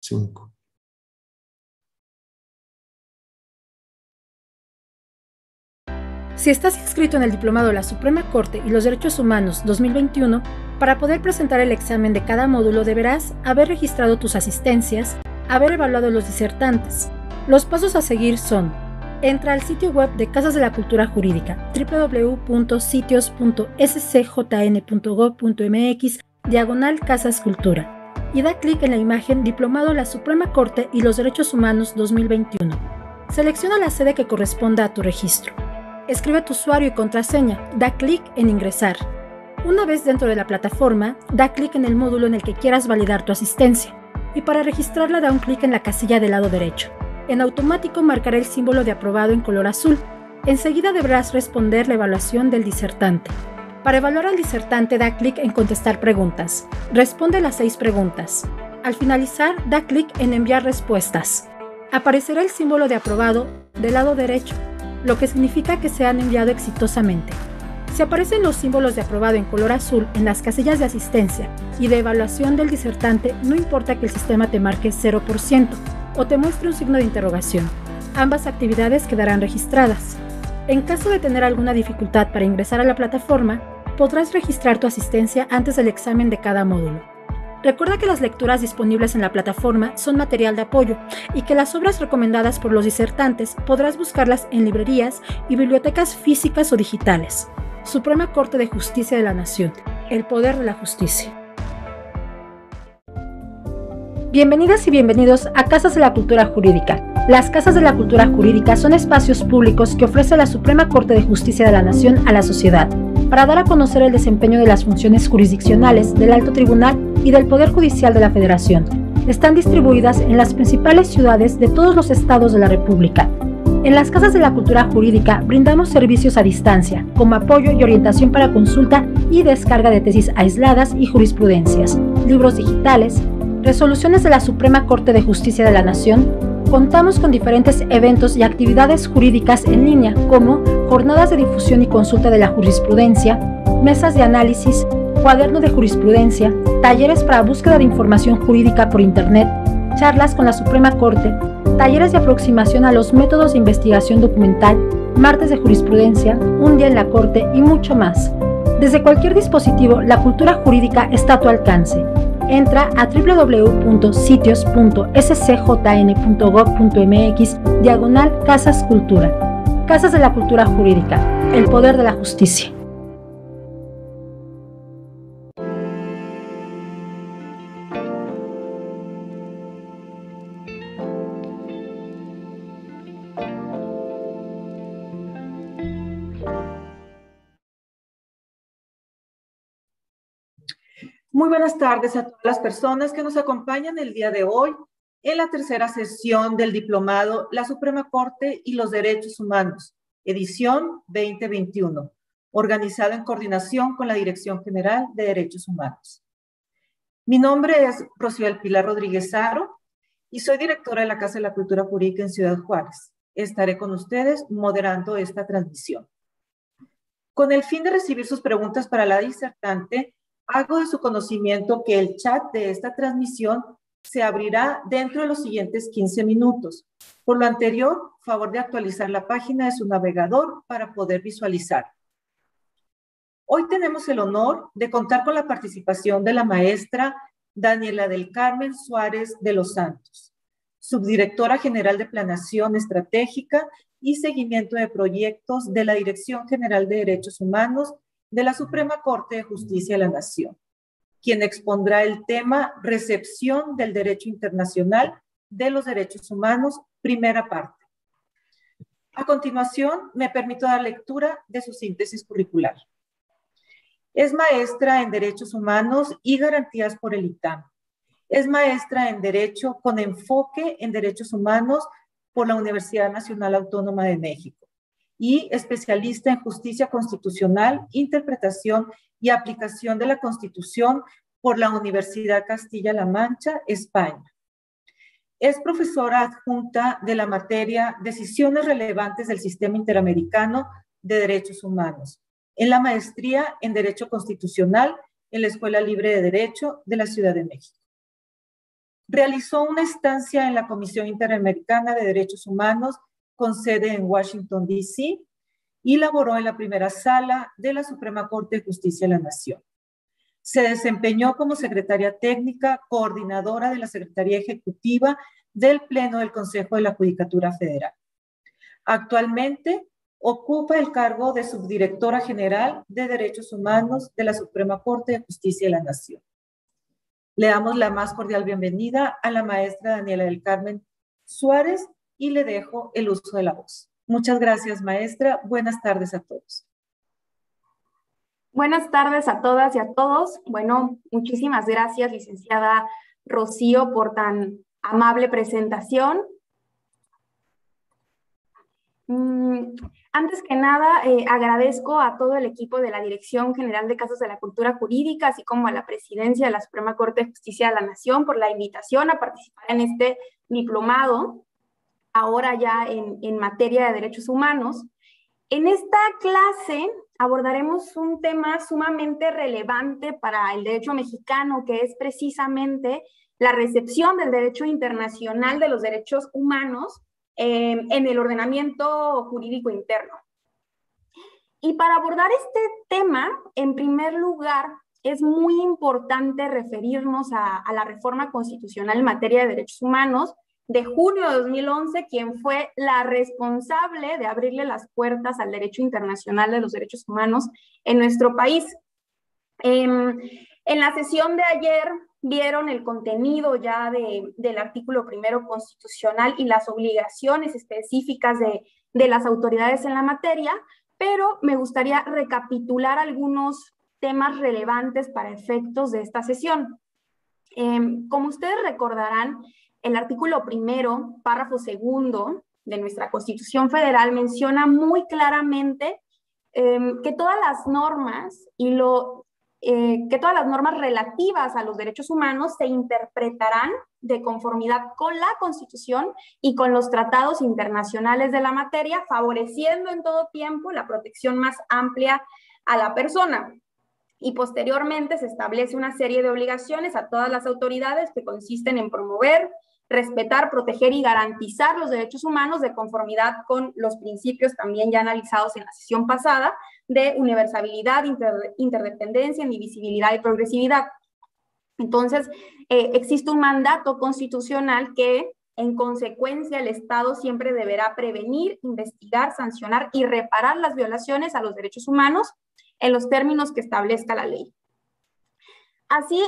5. Si estás inscrito en el Diplomado de la Suprema Corte y los Derechos Humanos 2021, para poder presentar el examen de cada módulo deberás haber registrado tus asistencias, haber evaluado los disertantes. Los pasos a seguir son Entra al sitio web de Casas de la Cultura Jurídica www.sitios.scjn.gov.mx diagonal Casas Cultura y da clic en la imagen Diplomado la Suprema Corte y los Derechos Humanos 2021. Selecciona la sede que corresponda a tu registro. Escribe tu usuario y contraseña, da clic en Ingresar. Una vez dentro de la plataforma, da clic en el módulo en el que quieras validar tu asistencia y para registrarla da un clic en la casilla del lado derecho en automático marcará el símbolo de aprobado en color azul. Enseguida deberás responder la evaluación del disertante. Para evaluar al disertante da clic en contestar preguntas. Responde las seis preguntas. Al finalizar, da clic en enviar respuestas. Aparecerá el símbolo de aprobado del lado derecho, lo que significa que se han enviado exitosamente. Si aparecen los símbolos de aprobado en color azul en las casillas de asistencia y de evaluación del disertante, no importa que el sistema te marque 0%, o te muestre un signo de interrogación. Ambas actividades quedarán registradas. En caso de tener alguna dificultad para ingresar a la plataforma, podrás registrar tu asistencia antes del examen de cada módulo. Recuerda que las lecturas disponibles en la plataforma son material de apoyo y que las obras recomendadas por los disertantes podrás buscarlas en librerías y bibliotecas físicas o digitales. Suprema Corte de Justicia de la Nación. El poder de la justicia. Bienvenidas y bienvenidos a Casas de la Cultura Jurídica. Las Casas de la Cultura Jurídica son espacios públicos que ofrece la Suprema Corte de Justicia de la Nación a la sociedad, para dar a conocer el desempeño de las funciones jurisdiccionales del Alto Tribunal y del Poder Judicial de la Federación. Están distribuidas en las principales ciudades de todos los estados de la República. En las Casas de la Cultura Jurídica brindamos servicios a distancia, como apoyo y orientación para consulta y descarga de tesis aisladas y jurisprudencias, libros digitales, resoluciones de la Suprema Corte de Justicia de la Nación, contamos con diferentes eventos y actividades jurídicas en línea, como jornadas de difusión y consulta de la jurisprudencia, mesas de análisis, cuaderno de jurisprudencia, talleres para búsqueda de información jurídica por Internet, charlas con la Suprema Corte, talleres de aproximación a los métodos de investigación documental, martes de jurisprudencia, un día en la Corte y mucho más. Desde cualquier dispositivo, la cultura jurídica está a tu alcance entra a www.sitios.scjn.gov.mx diagonal Casas Cultura. Casas de la Cultura Jurídica, el poder de la justicia. Muy buenas tardes a todas las personas que nos acompañan el día de hoy en la tercera sesión del diplomado La Suprema Corte y los Derechos Humanos, edición 2021, organizado en coordinación con la Dirección General de Derechos Humanos. Mi nombre es Rocío Pilar Rodríguez Aro y soy directora de la Casa de la Cultura Jurídica en Ciudad Juárez. Estaré con ustedes moderando esta transmisión. Con el fin de recibir sus preguntas para la disertante, Hago de su conocimiento que el chat de esta transmisión se abrirá dentro de los siguientes 15 minutos. Por lo anterior, favor de actualizar la página de su navegador para poder visualizar. Hoy tenemos el honor de contar con la participación de la maestra Daniela del Carmen Suárez de los Santos, subdirectora general de Planación Estratégica y Seguimiento de Proyectos de la Dirección General de Derechos Humanos de la Suprema Corte de Justicia de la Nación, quien expondrá el tema Recepción del Derecho Internacional de los Derechos Humanos, primera parte. A continuación, me permito dar lectura de su síntesis curricular. Es maestra en Derechos Humanos y Garantías por el ITAM. Es maestra en Derecho con enfoque en Derechos Humanos por la Universidad Nacional Autónoma de México y especialista en justicia constitucional, interpretación y aplicación de la Constitución por la Universidad Castilla-La Mancha, España. Es profesora adjunta de la materia Decisiones relevantes del Sistema Interamericano de Derechos Humanos, en la maestría en Derecho Constitucional en la Escuela Libre de Derecho de la Ciudad de México. Realizó una estancia en la Comisión Interamericana de Derechos Humanos con sede en Washington, D.C. y laboró en la primera sala de la Suprema Corte de Justicia de la Nación. Se desempeñó como secretaria técnica, coordinadora de la Secretaría Ejecutiva del Pleno del Consejo de la Judicatura Federal. Actualmente ocupa el cargo de subdirectora general de Derechos Humanos de la Suprema Corte de Justicia de la Nación. Le damos la más cordial bienvenida a la maestra Daniela del Carmen Suárez y le dejo el uso de la voz. Muchas gracias, maestra. Buenas tardes a todos. Buenas tardes a todas y a todos. Bueno, muchísimas gracias, licenciada Rocío, por tan amable presentación. Mm, antes que nada, eh, agradezco a todo el equipo de la Dirección General de Casos de la Cultura Jurídica, así como a la Presidencia de la Suprema Corte de Justicia de la Nación por la invitación a participar en este diplomado, ahora ya en, materia de derechos humanos. En esta clase abordaremos un tema sumamente relevante para el derecho mexicano, que es precisamente la recepción del derecho internacional de los derechos humanos Em, en el ordenamiento jurídico interno. Y para abordar este tema, en primer lugar, es muy importante referirnos a, la reforma constitucional en materia de derechos humanos de junio de 2011, quien fue la responsable de abrirle las puertas al derecho internacional de los derechos humanos en nuestro país. Em, en la sesión de ayer vieron el contenido ya del artículo primero constitucional y las obligaciones específicas de, las autoridades en la materia, pero me gustaría recapitular algunos temas relevantes para efectos de esta sesión. Em, como ustedes recordarán, el artículo primero, párrafo segundo de nuestra Constitución Federal menciona muy claramente em, que todas las normas y lo eh, que todas las normas relativas a los derechos humanos se interpretarán de conformidad con la Constitución y con los tratados internacionales de la materia, favoreciendo en todo tiempo la protección más amplia a la persona. Y posteriormente se establece una serie de obligaciones a todas las autoridades que consisten en promover, respetar, proteger y garantizar los derechos humanos de conformidad con los principios también ya analizados en la sesión pasada de universalidad, interdependencia, indivisibilidad y progresividad. Entonces, eh, existe un mandato constitucional que, en consecuencia, el Estado siempre deberá prevenir, investigar, sancionar y reparar las violaciones a los derechos humanos en los términos que establezca la ley. Así,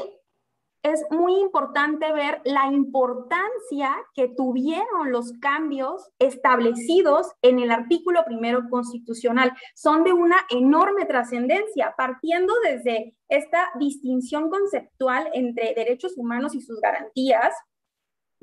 es muy importante ver la importancia que tuvieron los cambios establecidos en el artículo primero constitucional. Son de una enorme trascendencia, partiendo desde esta distinción conceptual entre derechos humanos y sus garantías,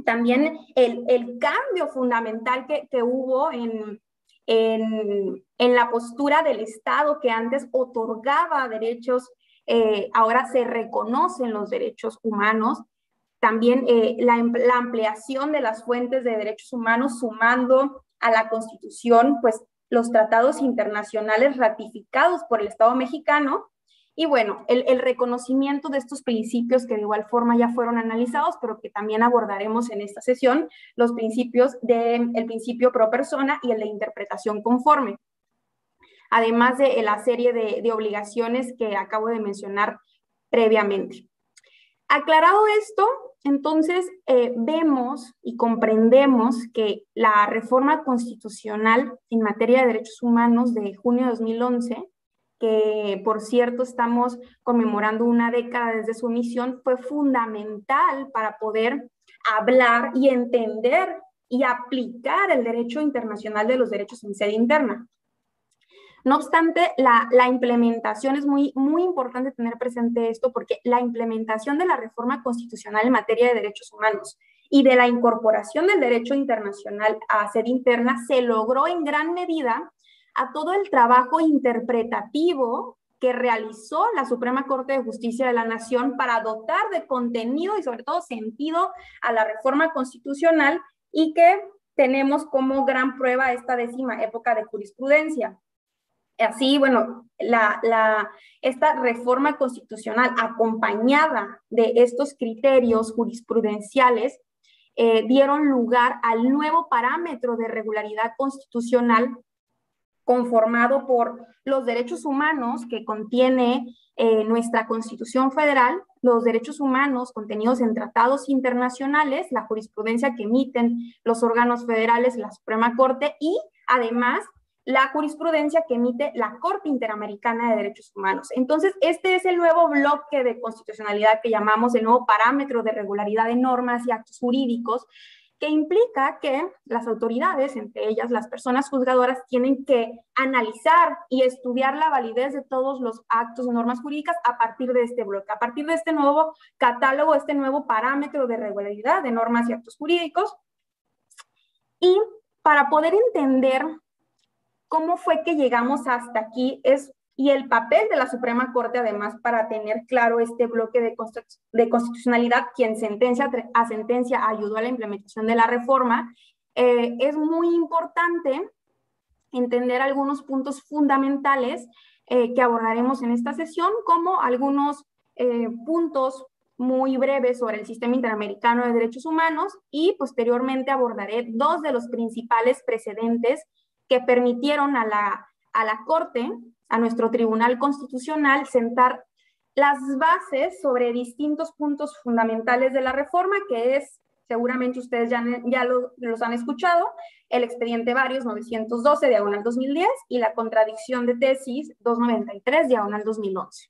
también el, cambio fundamental que, hubo en, en, la postura del Estado que antes otorgaba derechos eh, ahora se reconocen los derechos humanos, también eh, la, la, ampliación de las fuentes de derechos humanos sumando a la Constitución, pues los tratados internacionales ratificados por el Estado mexicano. Y bueno, el, reconocimiento de estos principios que de igual forma ya fueron analizados, pero que también abordaremos en esta sesión, los principios del el principio pro persona y el de interpretación conforme además de la serie de, obligaciones que acabo de mencionar previamente. Aclarado esto, entonces eh, vemos y comprendemos que la reforma constitucional en materia de derechos humanos de junio de 2011, que por cierto estamos conmemorando una década desde su emisión, fue fundamental para poder hablar y entender y aplicar el derecho internacional de los derechos en sede interna. No obstante, la, implementación es muy, muy importante tener presente esto porque la implementación de la reforma constitucional en materia de derechos humanos y de la incorporación del derecho internacional a sede interna se logró en gran medida a todo el trabajo interpretativo que realizó la Suprema Corte de Justicia de la Nación para dotar de contenido y sobre todo sentido a la reforma constitucional y que tenemos como gran prueba esta décima época de jurisprudencia. Así, bueno, la, esta reforma constitucional acompañada de estos criterios jurisprudenciales eh, dieron lugar al nuevo parámetro de regularidad constitucional conformado por los derechos humanos que contiene eh, nuestra Constitución Federal, los derechos humanos contenidos en tratados internacionales, la jurisprudencia que emiten los órganos federales, la Suprema Corte y además la jurisprudencia que emite la Corte Interamericana de Derechos Humanos. Entonces, este es el nuevo bloque de constitucionalidad que llamamos el nuevo parámetro de regularidad de normas y actos jurídicos, que implica que las autoridades, entre ellas las personas juzgadoras, tienen que analizar y estudiar la validez de todos los actos y normas jurídicas a partir de este bloque, a partir de este nuevo catálogo, este nuevo parámetro de regularidad de normas y actos jurídicos. Y para poder entender cómo fue que llegamos hasta aquí es y el papel de la Suprema Corte, además, para tener claro este bloque de, de constitucionalidad, quien sentencia a sentencia ayudó a la implementación de la reforma, eh, es muy importante entender algunos puntos fundamentales eh, que abordaremos en esta sesión, como algunos eh, puntos muy breves sobre el sistema interamericano de derechos humanos y posteriormente abordaré dos de los principales precedentes que permitieron a la, a la Corte, a nuestro Tribunal Constitucional, sentar las bases sobre distintos puntos fundamentales de la reforma, que es, seguramente ustedes ya, ya los han escuchado, el expediente varios 912, diagonal 2010, y la contradicción de tesis 293, diagonal 2011.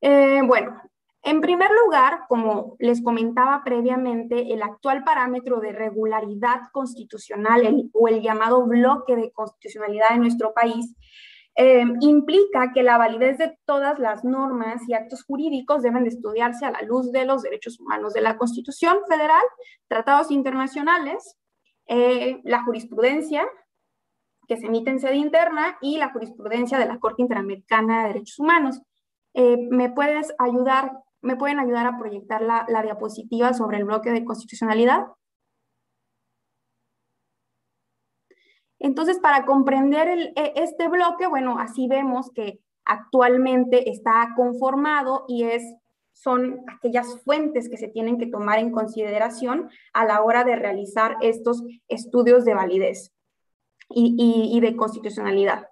Eh, bueno, en primer lugar, como les comentaba previamente, el actual parámetro de regularidad constitucional o el llamado bloque de constitucionalidad de nuestro país eh, implica que la validez de todas las normas y actos jurídicos deben de estudiarse a la luz de los derechos humanos de la Constitución Federal, tratados internacionales, eh, la jurisprudencia que se emite en sede interna y la jurisprudencia de la Corte Interamericana de Derechos Humanos. Eh, ¿Me puedes ayudar ¿Me pueden ayudar a proyectar la, diapositiva sobre el bloque de constitucionalidad? Entonces, para comprender e, este bloque, bueno, así vemos que actualmente está conformado y es, son aquellas fuentes que se tienen que tomar en consideración a la hora de realizar estos estudios de validez y, de constitucionalidad.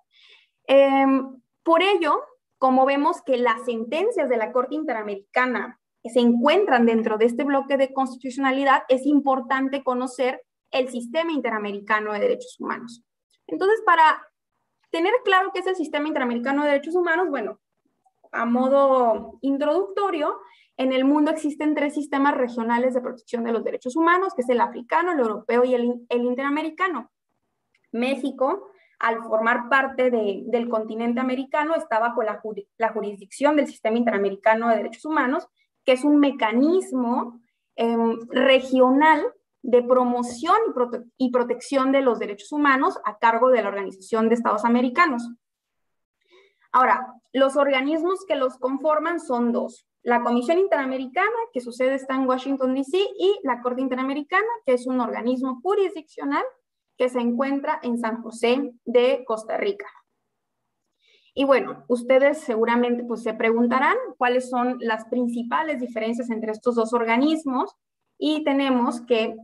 Em, por ello, como vemos que las sentencias de la Corte Interamericana se encuentran dentro de este bloque de constitucionalidad, es importante conocer el sistema interamericano de derechos humanos. Entonces, para tener claro qué es el sistema interamericano de derechos humanos, bueno, a modo introductorio, en el mundo existen tres sistemas regionales de protección de los derechos humanos, que es el africano, el europeo y el, el interamericano. México al formar parte del continente americano, está bajo la, jurisdicción del Sistema Interamericano de Derechos Humanos, que es un mecanismo em, regional de promoción y, protección de los derechos humanos a cargo de la Organización de Estados Americanos. Ahora, los organismos que los conforman son dos. La Comisión Interamericana, que su sede está en Washington, D.C., y la Corte Interamericana, que es un organismo jurisdiccional que se encuentra en San José de Costa Rica. Y bueno, ustedes seguramente pues, se preguntarán cuáles son las principales diferencias entre estos dos organismos y tenemos que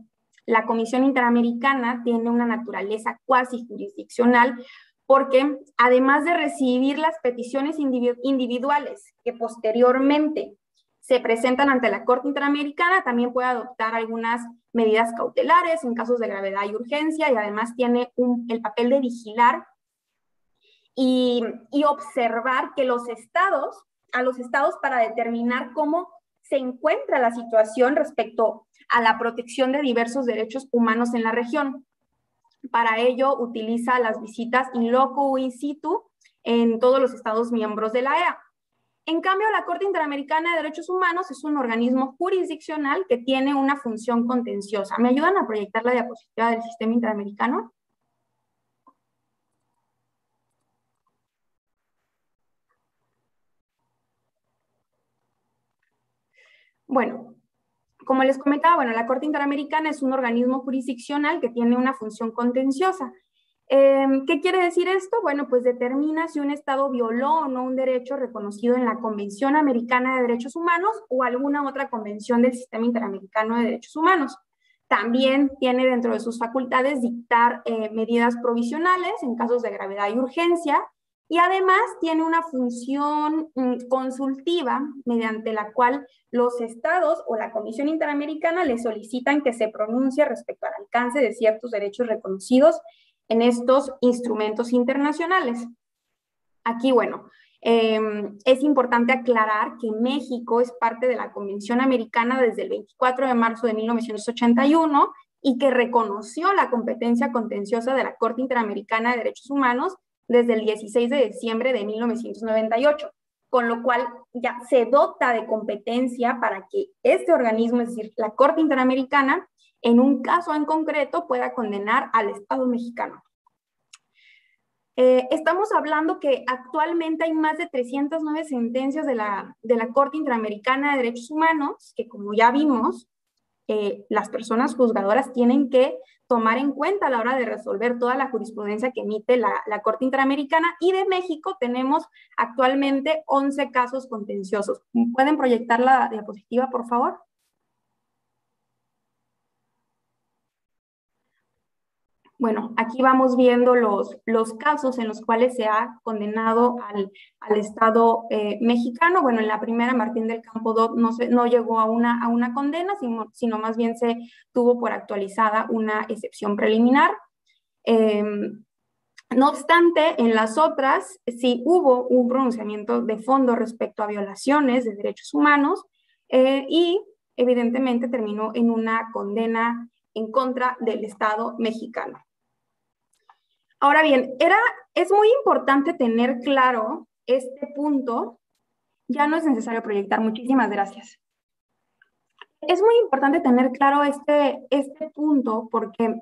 la Comisión Interamericana tiene una naturaleza cuasi jurisdiccional porque además de recibir las peticiones individuales que posteriormente se presentan ante la Corte Interamericana, también puede adoptar algunas medidas cautelares en casos de gravedad y urgencia y además tiene el papel de vigilar y, observar que los estados, a los estados para determinar cómo se encuentra la situación respecto a la protección de diversos derechos humanos en la región. Para ello utiliza las visitas in loco in situ en todos los estados miembros de la EA. En cambio, la Corte Interamericana de Derechos Humanos es un organismo jurisdiccional que tiene una función contenciosa. ¿Me ayudan a proyectar la diapositiva del sistema interamericano? Bueno, como les comentaba, bueno, la Corte Interamericana es un organismo jurisdiccional que tiene una función contenciosa. Em, ¿Qué quiere decir esto? Bueno, pues determina si un Estado violó o no un derecho reconocido en la Convención Americana de Derechos Humanos o alguna otra convención del Sistema Interamericano de Derechos Humanos. También tiene dentro de sus facultades dictar eh, medidas provisionales en casos de gravedad y urgencia y además tiene una función mm, consultiva mediante la cual los estados o la Comisión Interamericana le solicitan que se pronuncie respecto al alcance de ciertos derechos reconocidos en estos instrumentos internacionales. Aquí, bueno, em, es importante aclarar que México es parte de la Convención Americana desde el 24 de marzo de 1981 y que reconoció la competencia contenciosa de la Corte Interamericana de Derechos Humanos desde el 16 de diciembre de 1998, con lo cual ya se dota de competencia para que este organismo, es decir, la Corte Interamericana, en un caso en concreto pueda condenar al Estado mexicano. Eh, estamos hablando que actualmente hay más de 309 sentencias de la, de la Corte Interamericana de Derechos Humanos, que como ya vimos, eh, las personas juzgadoras tienen que tomar en cuenta a la hora de resolver toda la jurisprudencia que emite la, la, Corte Interamericana y de México tenemos actualmente 11 casos contenciosos. ¿Pueden proyectar la diapositiva, por favor? Bueno, aquí vamos viendo los, los casos en los cuales se ha condenado al, al Estado eh, mexicano. Bueno, en la primera, Martín del Campo no, se, no llegó a una, a una condena, sino, sino, más bien se tuvo por actualizada una excepción preliminar. Em, no obstante, en las otras sí hubo un pronunciamiento de fondo respecto a violaciones de derechos humanos eh, y evidentemente terminó en una condena en contra del Estado mexicano. Ahora bien, era, es muy importante tener claro este punto. Ya no es necesario proyectar. Muchísimas gracias. Es muy importante tener claro este, este punto porque,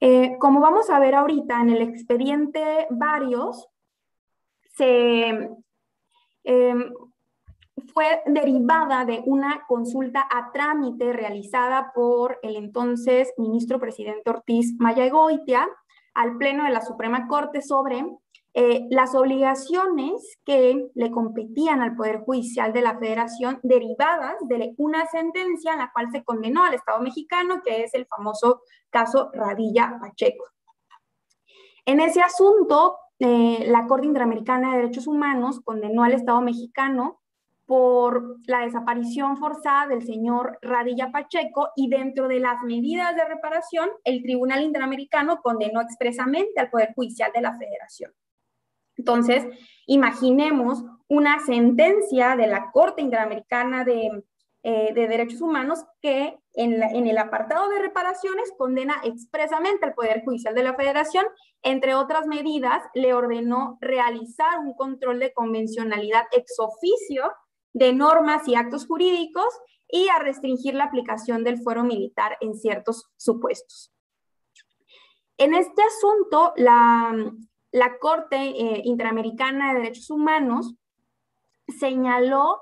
eh, como vamos a ver ahorita en el expediente varios, se, em, fue derivada de una consulta a trámite realizada por el entonces ministro presidente Ortiz Mayagoitia, al Pleno de la Suprema Corte sobre eh, las obligaciones que le competían al Poder Judicial de la Federación derivadas de una sentencia en la cual se condenó al Estado mexicano, que es el famoso caso Radilla Pacheco. En ese asunto, eh, la Corte Interamericana de Derechos Humanos condenó al Estado mexicano por la desaparición forzada del señor Radilla Pacheco y dentro de las medidas de reparación, el Tribunal Interamericano condenó expresamente al Poder Judicial de la Federación. Entonces, imaginemos una sentencia de la Corte Interamericana de, eh, Derechos Humanos que en, en, el apartado de reparaciones condena expresamente al Poder Judicial de la Federación, entre otras medidas, le ordenó realizar un control de convencionalidad ex oficio de normas y actos jurídicos y a restringir la aplicación del fuero militar en ciertos supuestos. En este asunto, la, Corte eh, Interamericana de Derechos Humanos señaló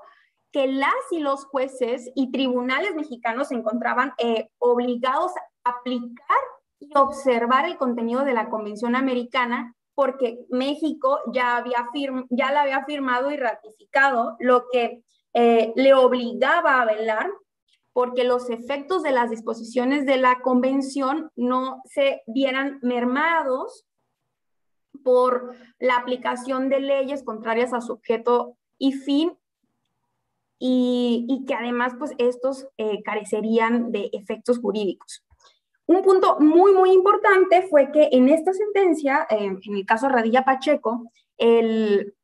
que las y los jueces y tribunales mexicanos se encontraban eh, obligados a aplicar y observar el contenido de la Convención Americana porque México ya, había ya la había firmado y ratificado, lo que eh, le obligaba a velar porque los efectos de las disposiciones de la convención no se vieran mermados por la aplicación de leyes contrarias a su objeto y fin y, que además pues estos eh, carecerían de efectos jurídicos. Un punto muy, muy importante fue que en esta sentencia, eh, en el caso Radilla Pacheco, el,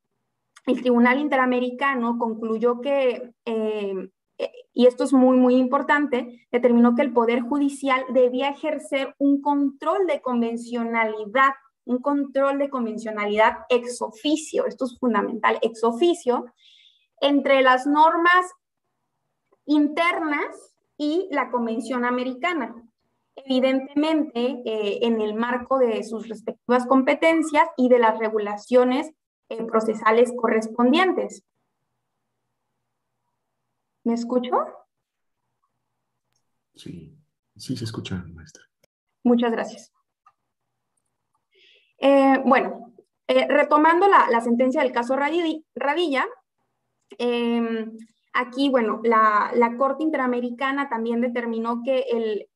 Tribunal Interamericano concluyó que, eh, y esto es muy, muy importante, determinó que el Poder Judicial debía ejercer un control de convencionalidad, un control de convencionalidad ex oficio, esto es fundamental, ex oficio, entre las normas internas y la Convención Americana evidentemente eh, en el marco de sus respectivas competencias y de las regulaciones eh, procesales correspondientes. ¿Me escucho? Sí, sí se escucha, maestra. Muchas gracias. Eh, bueno, retomando la, sentencia del caso Radilla, em, aquí, bueno, la, Corte Interamericana también determinó que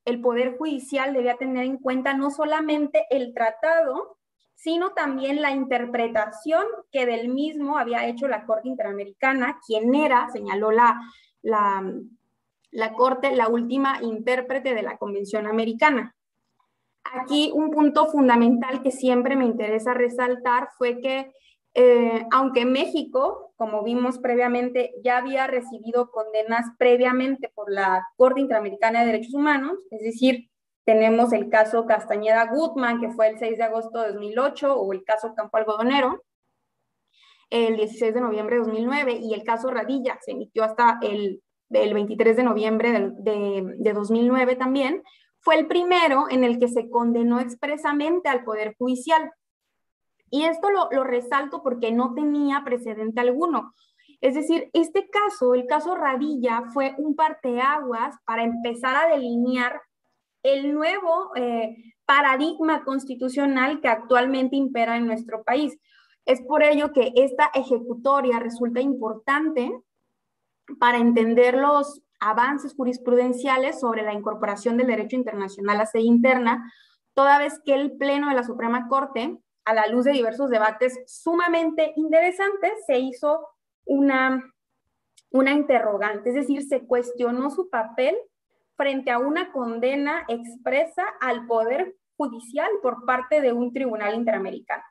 el, Poder Judicial debía tener en cuenta no solamente el tratado, sino también la interpretación que del mismo había hecho la Corte Interamericana, quien era, señaló la Corte, la última intérprete de la Convención Americana. Aquí un punto fundamental que siempre me interesa resaltar fue que eh, aunque México, como vimos previamente, ya había recibido condenas previamente por la Corte Interamericana de Derechos Humanos, es decir, tenemos el caso Castañeda Gutman, que fue el 6 de agosto de 2008, o el caso Campo Algodonero, el 16 de noviembre de 2009, y el caso Radilla se emitió hasta el, 23 de noviembre de, de 2009 también, fue el primero en el que se condenó expresamente al Poder Judicial. Y esto lo, resalto porque no tenía precedente alguno. Es decir, este caso, el caso Radilla, fue un parteaguas para empezar a delinear el nuevo eh, paradigma constitucional que actualmente impera en nuestro país. Es por ello que esta ejecutoria resulta importante para entender los avances jurisprudenciales sobre la incorporación del derecho internacional a sede interna, toda vez que el Pleno de la Suprema Corte, a la luz de diversos debates sumamente interesantes, se hizo una, una interrogante, es decir, se cuestionó su papel frente a una condena expresa al Poder Judicial por parte de un tribunal interamericano.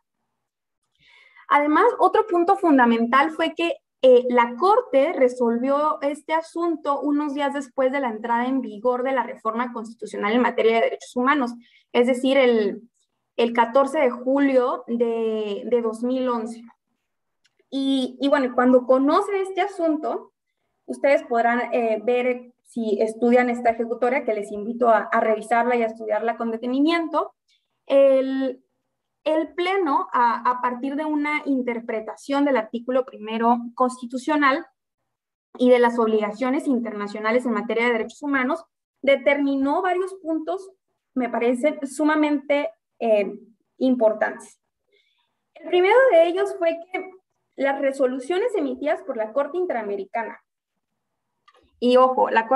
Además, otro punto fundamental fue que eh, la Corte resolvió este asunto unos días después de la entrada en vigor de la reforma constitucional en materia de derechos humanos, es decir, el, 14 de julio de, 2011. Y, y, bueno, cuando conoce este asunto, ustedes podrán eh, ver si estudian esta ejecutoria, que les invito a, revisarla y a estudiarla con detenimiento, el, Pleno, a, partir de una interpretación del artículo primero constitucional y de las obligaciones internacionales en materia de derechos humanos, determinó varios puntos, me parecen sumamente eh, importantes. El primero de ellos fue que las resoluciones emitidas por la Corte Interamericana y ojo, la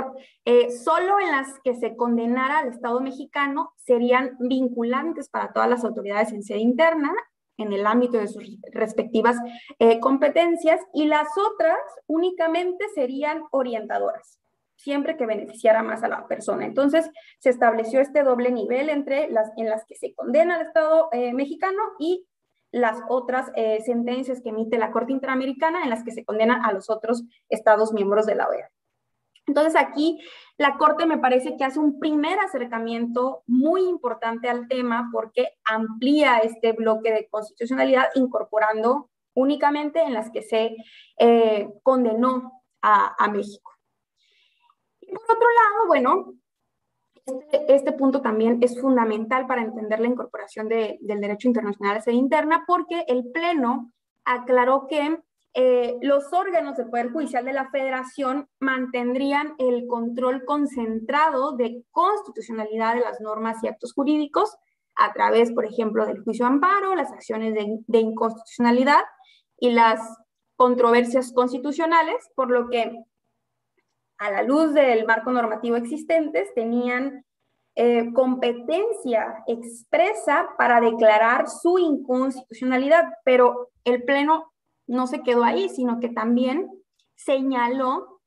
eh, solo en las que se condenara al Estado mexicano serían vinculantes para todas las autoridades en sede interna en el ámbito de sus respectivas eh, competencias y las otras únicamente serían orientadoras, siempre que beneficiara más a la persona. Entonces, se estableció este doble nivel entre las en las que se condena al Estado eh, mexicano y las otras eh, sentencias que emite la Corte Interamericana en las que se condenan a los otros Estados miembros de la OEA. Entonces aquí la Corte me parece que hace un primer acercamiento muy importante al tema porque amplía este bloque de constitucionalidad incorporando únicamente en las que se eh, condenó a, México. Por otro lado, bueno, este, este, punto también es fundamental para entender la incorporación del derecho internacional a sede interna porque el Pleno aclaró que eh, los órganos del Poder Judicial de la Federación mantendrían el control concentrado de constitucionalidad de las normas y actos jurídicos a través, por ejemplo, del juicio de amparo, las acciones de, inconstitucionalidad y las controversias constitucionales, por lo que a la luz del marco normativo existentes tenían eh, competencia expresa para declarar su inconstitucionalidad, pero el Pleno no se quedó ahí, sino que también señaló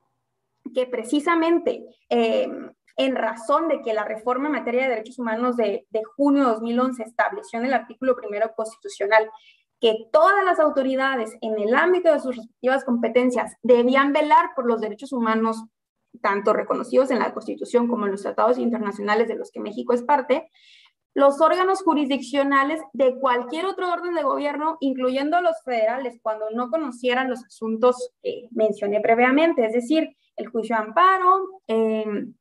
que precisamente eh, en razón de que la reforma en materia de derechos humanos de, junio de 2011 estableció en el artículo primero constitucional que todas las autoridades en el ámbito de sus respectivas competencias debían velar por los derechos humanos, tanto reconocidos en la Constitución como en los tratados internacionales de los que México es parte, los órganos jurisdiccionales de cualquier otro orden de gobierno, incluyendo los federales, cuando no conocieran los asuntos que mencioné previamente, es decir, el juicio de amparo, em,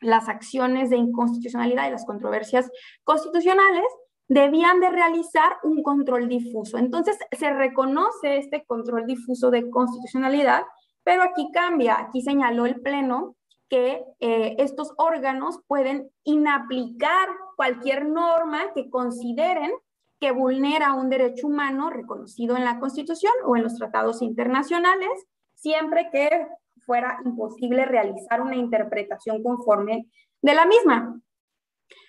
las acciones de inconstitucionalidad y las controversias constitucionales, debían de realizar un control difuso. Entonces, se reconoce este control difuso de constitucionalidad, pero aquí cambia, aquí señaló el Pleno que eh, estos órganos pueden inaplicar cualquier norma que consideren que vulnera un derecho humano reconocido en la Constitución o en los tratados internacionales, siempre que fuera imposible realizar una interpretación conforme de la misma.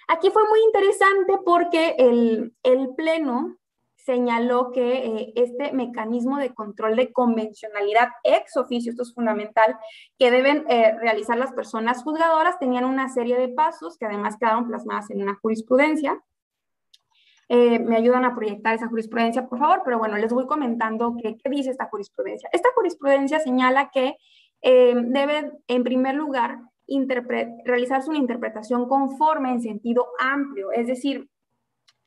Aquí fue muy interesante porque el, el Pleno señaló que eh, este mecanismo de control de convencionalidad ex oficio, esto es fundamental, que deben eh, realizar las personas juzgadoras, tenían una serie de pasos que además quedaron plasmadas en una jurisprudencia. Eh, me ayudan a proyectar esa jurisprudencia, por favor, pero bueno, les voy comentando qué, qué dice esta jurisprudencia. Esta jurisprudencia señala que debe, en primer lugar, realizarse una interpretación conforme en sentido amplio, es decir,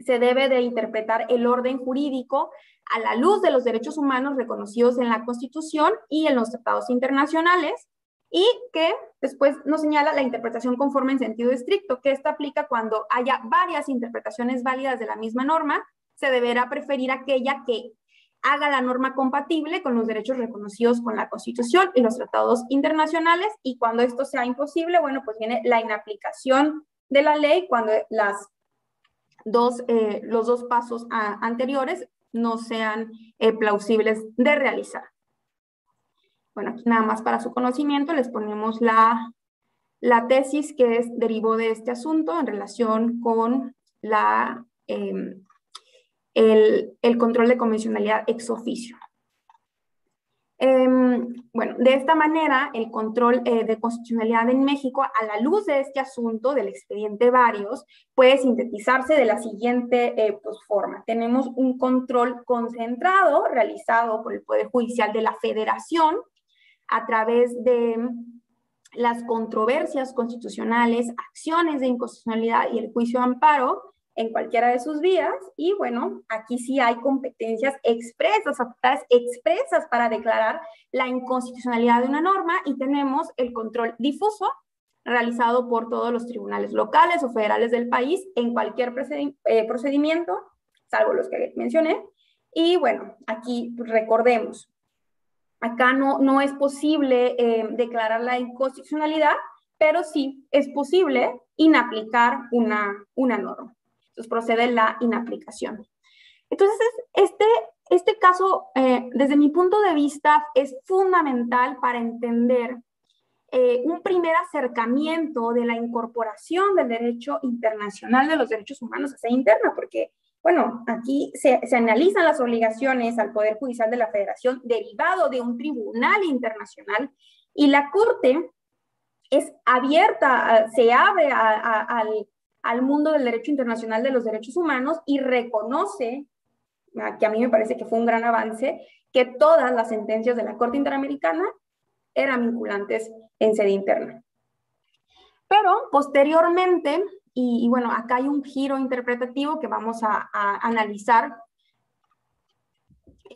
se debe de interpretar el orden jurídico a la luz de los derechos humanos reconocidos en la Constitución y en los tratados internacionales, y que después nos señala la interpretación conforme en sentido estricto, que esta aplica cuando haya varias interpretaciones válidas de la misma norma, se deberá preferir aquella que haga la norma compatible con los derechos reconocidos con la Constitución y los tratados internacionales, y cuando esto sea imposible, bueno, pues viene la inaplicación de la ley cuando las eh, los dos pasos anteriores no sean eh, plausibles de realizar. Bueno, aquí nada más para su conocimiento les ponemos la, la tesis que es, derivó de este asunto en relación con la, em, el, el, control de convencionalidad ex oficio. Em, bueno, de esta manera, el control eh, de constitucionalidad en México, a la luz de este asunto del expediente varios, puede sintetizarse de la siguiente eh, pues, forma. Tenemos un control concentrado realizado por el Poder Judicial de la Federación a través de las controversias constitucionales, acciones de inconstitucionalidad y el juicio de amparo, en cualquiera de sus vías y bueno, aquí sí hay competencias expresas, facultades expresas para declarar la inconstitucionalidad de una norma y tenemos el control difuso realizado por todos los tribunales locales o federales del país en cualquier eh, procedimiento, salvo los que mencioné. Y bueno, aquí recordemos, acá no, no es posible eh, declarar la inconstitucionalidad, pero sí es posible inaplicar una, una norma. Entonces procede la inaplicación. Entonces, este, este caso, eh, desde mi punto de vista, es fundamental para entender eh, un primer acercamiento de la incorporación del derecho internacional de los derechos humanos hacia interna, porque, bueno, aquí se, se, analizan las obligaciones al Poder Judicial de la Federación derivado de un tribunal internacional y la Corte es abierta, se abre al al mundo del derecho internacional de los derechos humanos y reconoce, que a mí me parece que fue un gran avance, que todas las sentencias de la Corte Interamericana eran vinculantes en sede interna. Pero posteriormente, y, bueno, acá hay un giro interpretativo que vamos a, analizar.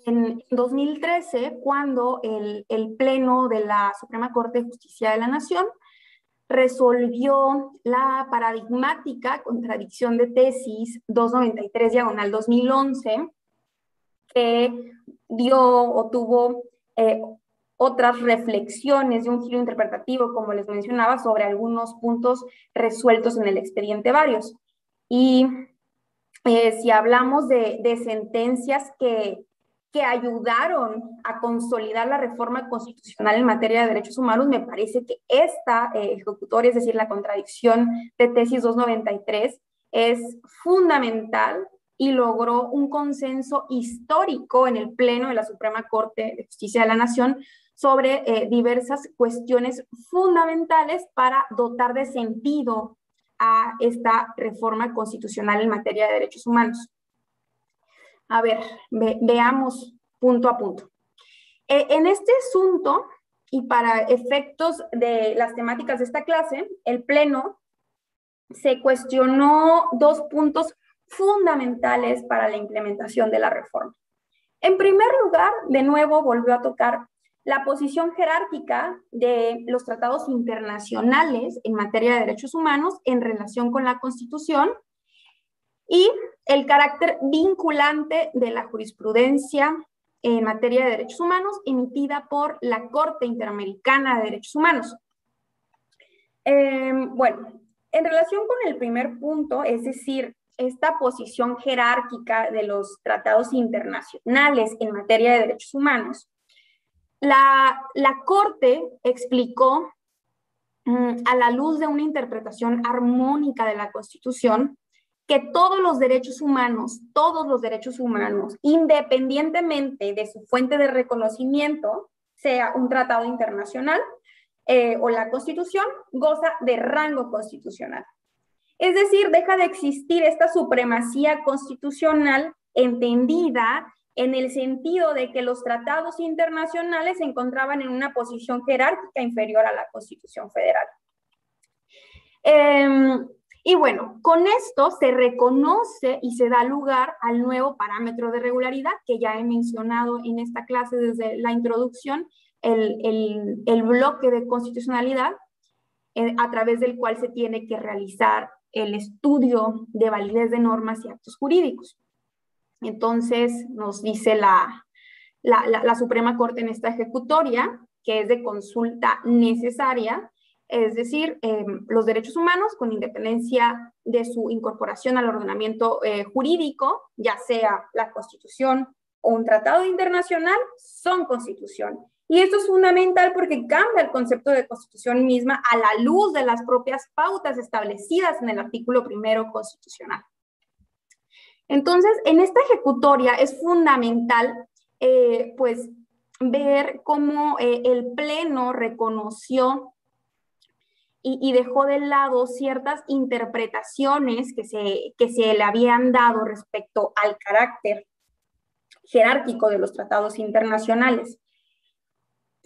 En 2013, cuando el Pleno de la Suprema Corte de Justicia de la Nación resolvió la paradigmática contradicción de tesis 293 diagonal 2011, que dio o tuvo eh, otras reflexiones de un giro interpretativo, como les mencionaba, sobre algunos puntos resueltos en el expediente varios. Y eh, si hablamos de, de sentencias que que ayudaron a consolidar la reforma constitucional en materia de derechos humanos, me parece que esta eh, ejecutoria, es decir, la contradicción de tesis 293, es fundamental y logró un consenso histórico en el Pleno de la Suprema Corte de Justicia de la Nación sobre eh, diversas cuestiones fundamentales para dotar de sentido a esta reforma constitucional en materia de derechos humanos. A ver, veamos punto a punto. Eh, en este asunto, y para efectos de las temáticas de esta clase, el Pleno se cuestionó dos puntos fundamentales para la implementación de la reforma. En primer lugar, de nuevo volvió a tocar la posición jerárquica de los tratados internacionales en materia de derechos humanos en relación con la Constitución y el carácter vinculante de la jurisprudencia en materia de derechos humanos emitida por la Corte Interamericana de Derechos Humanos. Em, bueno, en relación con el primer punto, es decir, esta posición jerárquica de los tratados internacionales en materia de derechos humanos, la, Corte explicó mm, a la luz de una interpretación armónica de la Constitución que todos los derechos humanos, todos los derechos humanos, independientemente de su fuente de reconocimiento, sea un tratado internacional eh, o la Constitución, goza de rango constitucional. Es decir, deja de existir esta supremacía constitucional entendida en el sentido de que los tratados internacionales se encontraban en una posición jerárquica inferior a la Constitución Federal. Em, y bueno, con esto se reconoce y se da lugar al nuevo parámetro de regularidad que ya he mencionado en esta clase desde la introducción, el, el, bloque de constitucionalidad eh, a través del cual se tiene que realizar el estudio de validez de normas y actos jurídicos. Entonces, nos dice la, la, Suprema Corte en esta ejecutoria, que es de consulta necesaria, es decir, em, los derechos humanos con independencia de su incorporación al ordenamiento eh, jurídico, ya sea la Constitución o un tratado internacional, son constitución. Y esto es fundamental porque cambia el concepto de constitución misma a la luz de las propias pautas establecidas en el artículo primero constitucional. Entonces, en esta ejecutoria es fundamental, eh, pues, ver cómo eh, el Pleno reconoció y, dejó de lado ciertas interpretaciones que se, que se le habían dado respecto al carácter jerárquico de los tratados internacionales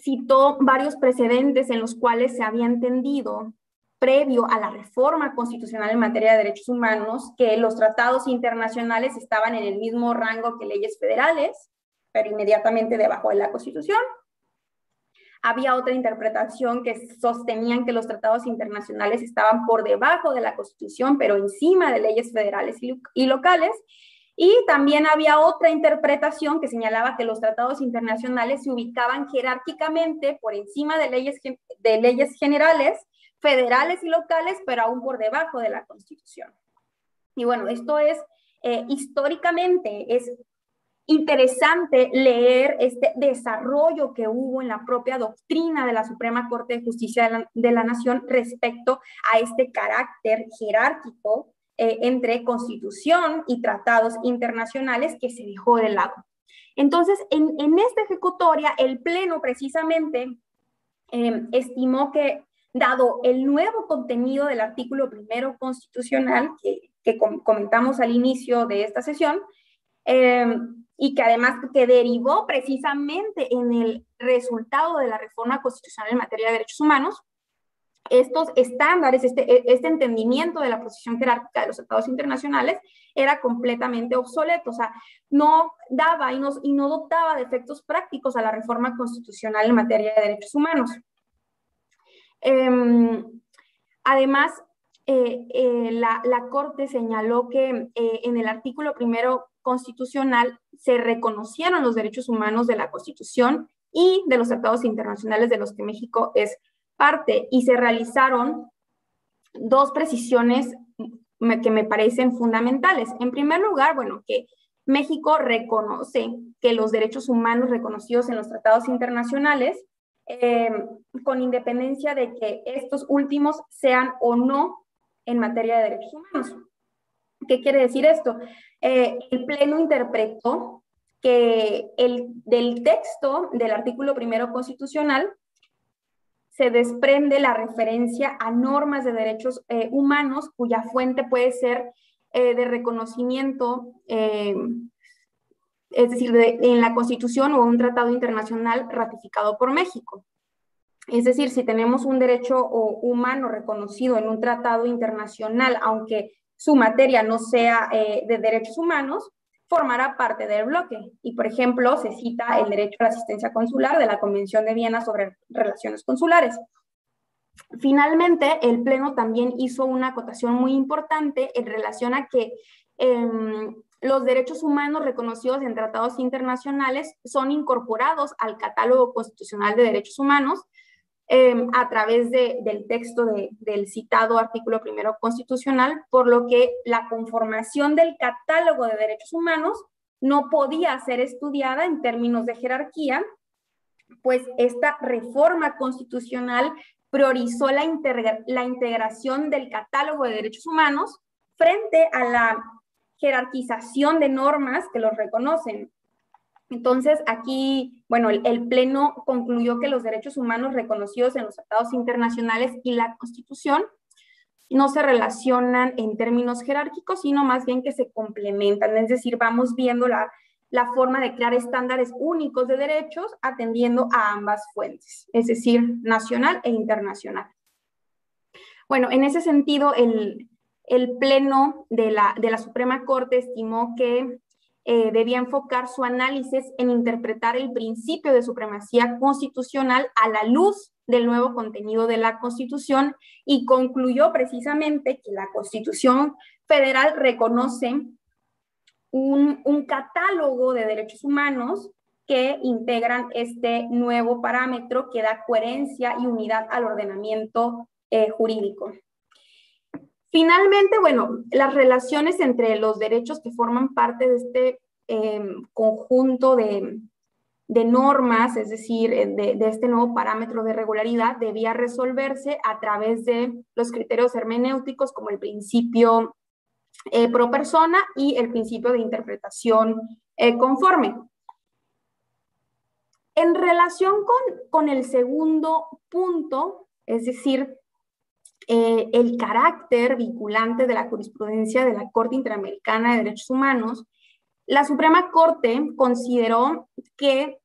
citó varios precedentes en los cuales se había entendido previo a la reforma constitucional en materia de derechos humanos que los tratados internacionales estaban en el mismo rango que leyes federales, pero inmediatamente debajo de la Constitución. Había otra interpretación que sostenían que los tratados internacionales estaban por debajo de la Constitución, pero encima de leyes federales y, locales. Y también había otra interpretación que señalaba que los tratados internacionales se ubicaban jerárquicamente por encima de leyes, de leyes generales, federales y locales, pero aún por debajo de la Constitución. Y bueno, esto es eh, históricamente, es interesante leer este desarrollo que hubo en la propia doctrina de la Suprema Corte de Justicia de la Nación respecto a este carácter jerárquico eh, entre constitución y tratados internacionales que se dejó de lado. Entonces, en, esta ejecutoria, el Pleno precisamente em, estimó que, dado el nuevo contenido del artículo primero constitucional que, comentamos al inicio de esta sesión, em, y que además que derivó precisamente en el resultado de la reforma constitucional en materia de derechos humanos, estos estándares, este, e, este entendimiento de la posición jerárquica de los tratados internacionales era completamente obsoleto, o sea, no daba y no, y no dotaba de efectos prácticos a la reforma constitucional en materia de derechos humanos. Em, además, eh, eh, la, la, Corte señaló que eh, en el artículo primero constitucional se reconocieron los derechos humanos de la Constitución y de los tratados internacionales de los que México es parte y se realizaron dos precisiones que me parecen fundamentales. En primer lugar, bueno, que México reconoce que los derechos humanos reconocidos en los tratados internacionales, em, con independencia de que estos últimos sean o no en materia de derechos humanos. ¿Qué quiere decir esto? Eh, el Pleno interpretó que el, del texto del artículo primero constitucional se desprende la referencia a normas de derechos eh, humanos cuya fuente puede ser eh, de reconocimiento, eh, es decir, en la Constitución o un tratado internacional ratificado por México. Es decir, si tenemos un derecho humano reconocido en un tratado internacional, aunque su materia no sea de derechos humanos, formará parte del bloque. Y, por ejemplo, se cita el derecho a la asistencia consular de la Convención de Viena sobre Relaciones Consulares. Finalmente, el Pleno también hizo una acotación muy importante en relación a que em, los derechos humanos reconocidos en tratados internacionales son incorporados al catálogo constitucional de derechos humanos em, a través del texto del citado artículo primero constitucional, por lo que la conformación del catálogo de derechos humanos no podía ser estudiada en términos de jerarquía, pues esta reforma constitucional priorizó la, la integración del catálogo de derechos humanos frente a la jerarquización de normas que los reconocen. Entonces, aquí, bueno, el, Pleno concluyó que los derechos humanos reconocidos en los tratados internacionales y la Constitución no se relacionan en términos jerárquicos, sino más bien que se complementan. Es decir, vamos viendo la, la forma de crear estándares únicos de derechos atendiendo a ambas fuentes, es decir, nacional e internacional. Bueno, en ese sentido, el, el Pleno de la, de la Suprema Corte estimó que eh, debía enfocar su análisis en interpretar el principio de supremacía constitucional a la luz del nuevo contenido de la Constitución y concluyó precisamente que la Constitución federal reconoce un, un catálogo de derechos humanos que integran este nuevo parámetro que da coherencia y unidad al ordenamiento eh, jurídico. Finalmente, bueno, las relaciones entre los derechos que forman parte de este em, conjunto de, normas, es decir, eh, de, este nuevo parámetro de regularidad, debía resolverse a través de los criterios hermenéuticos como el principio eh, pro persona y el principio de interpretación eh, conforme. En relación con, con el segundo punto, es decir, eh, el carácter vinculante de la jurisprudencia de la Corte Interamericana de Derechos Humanos, la Suprema Corte consideró que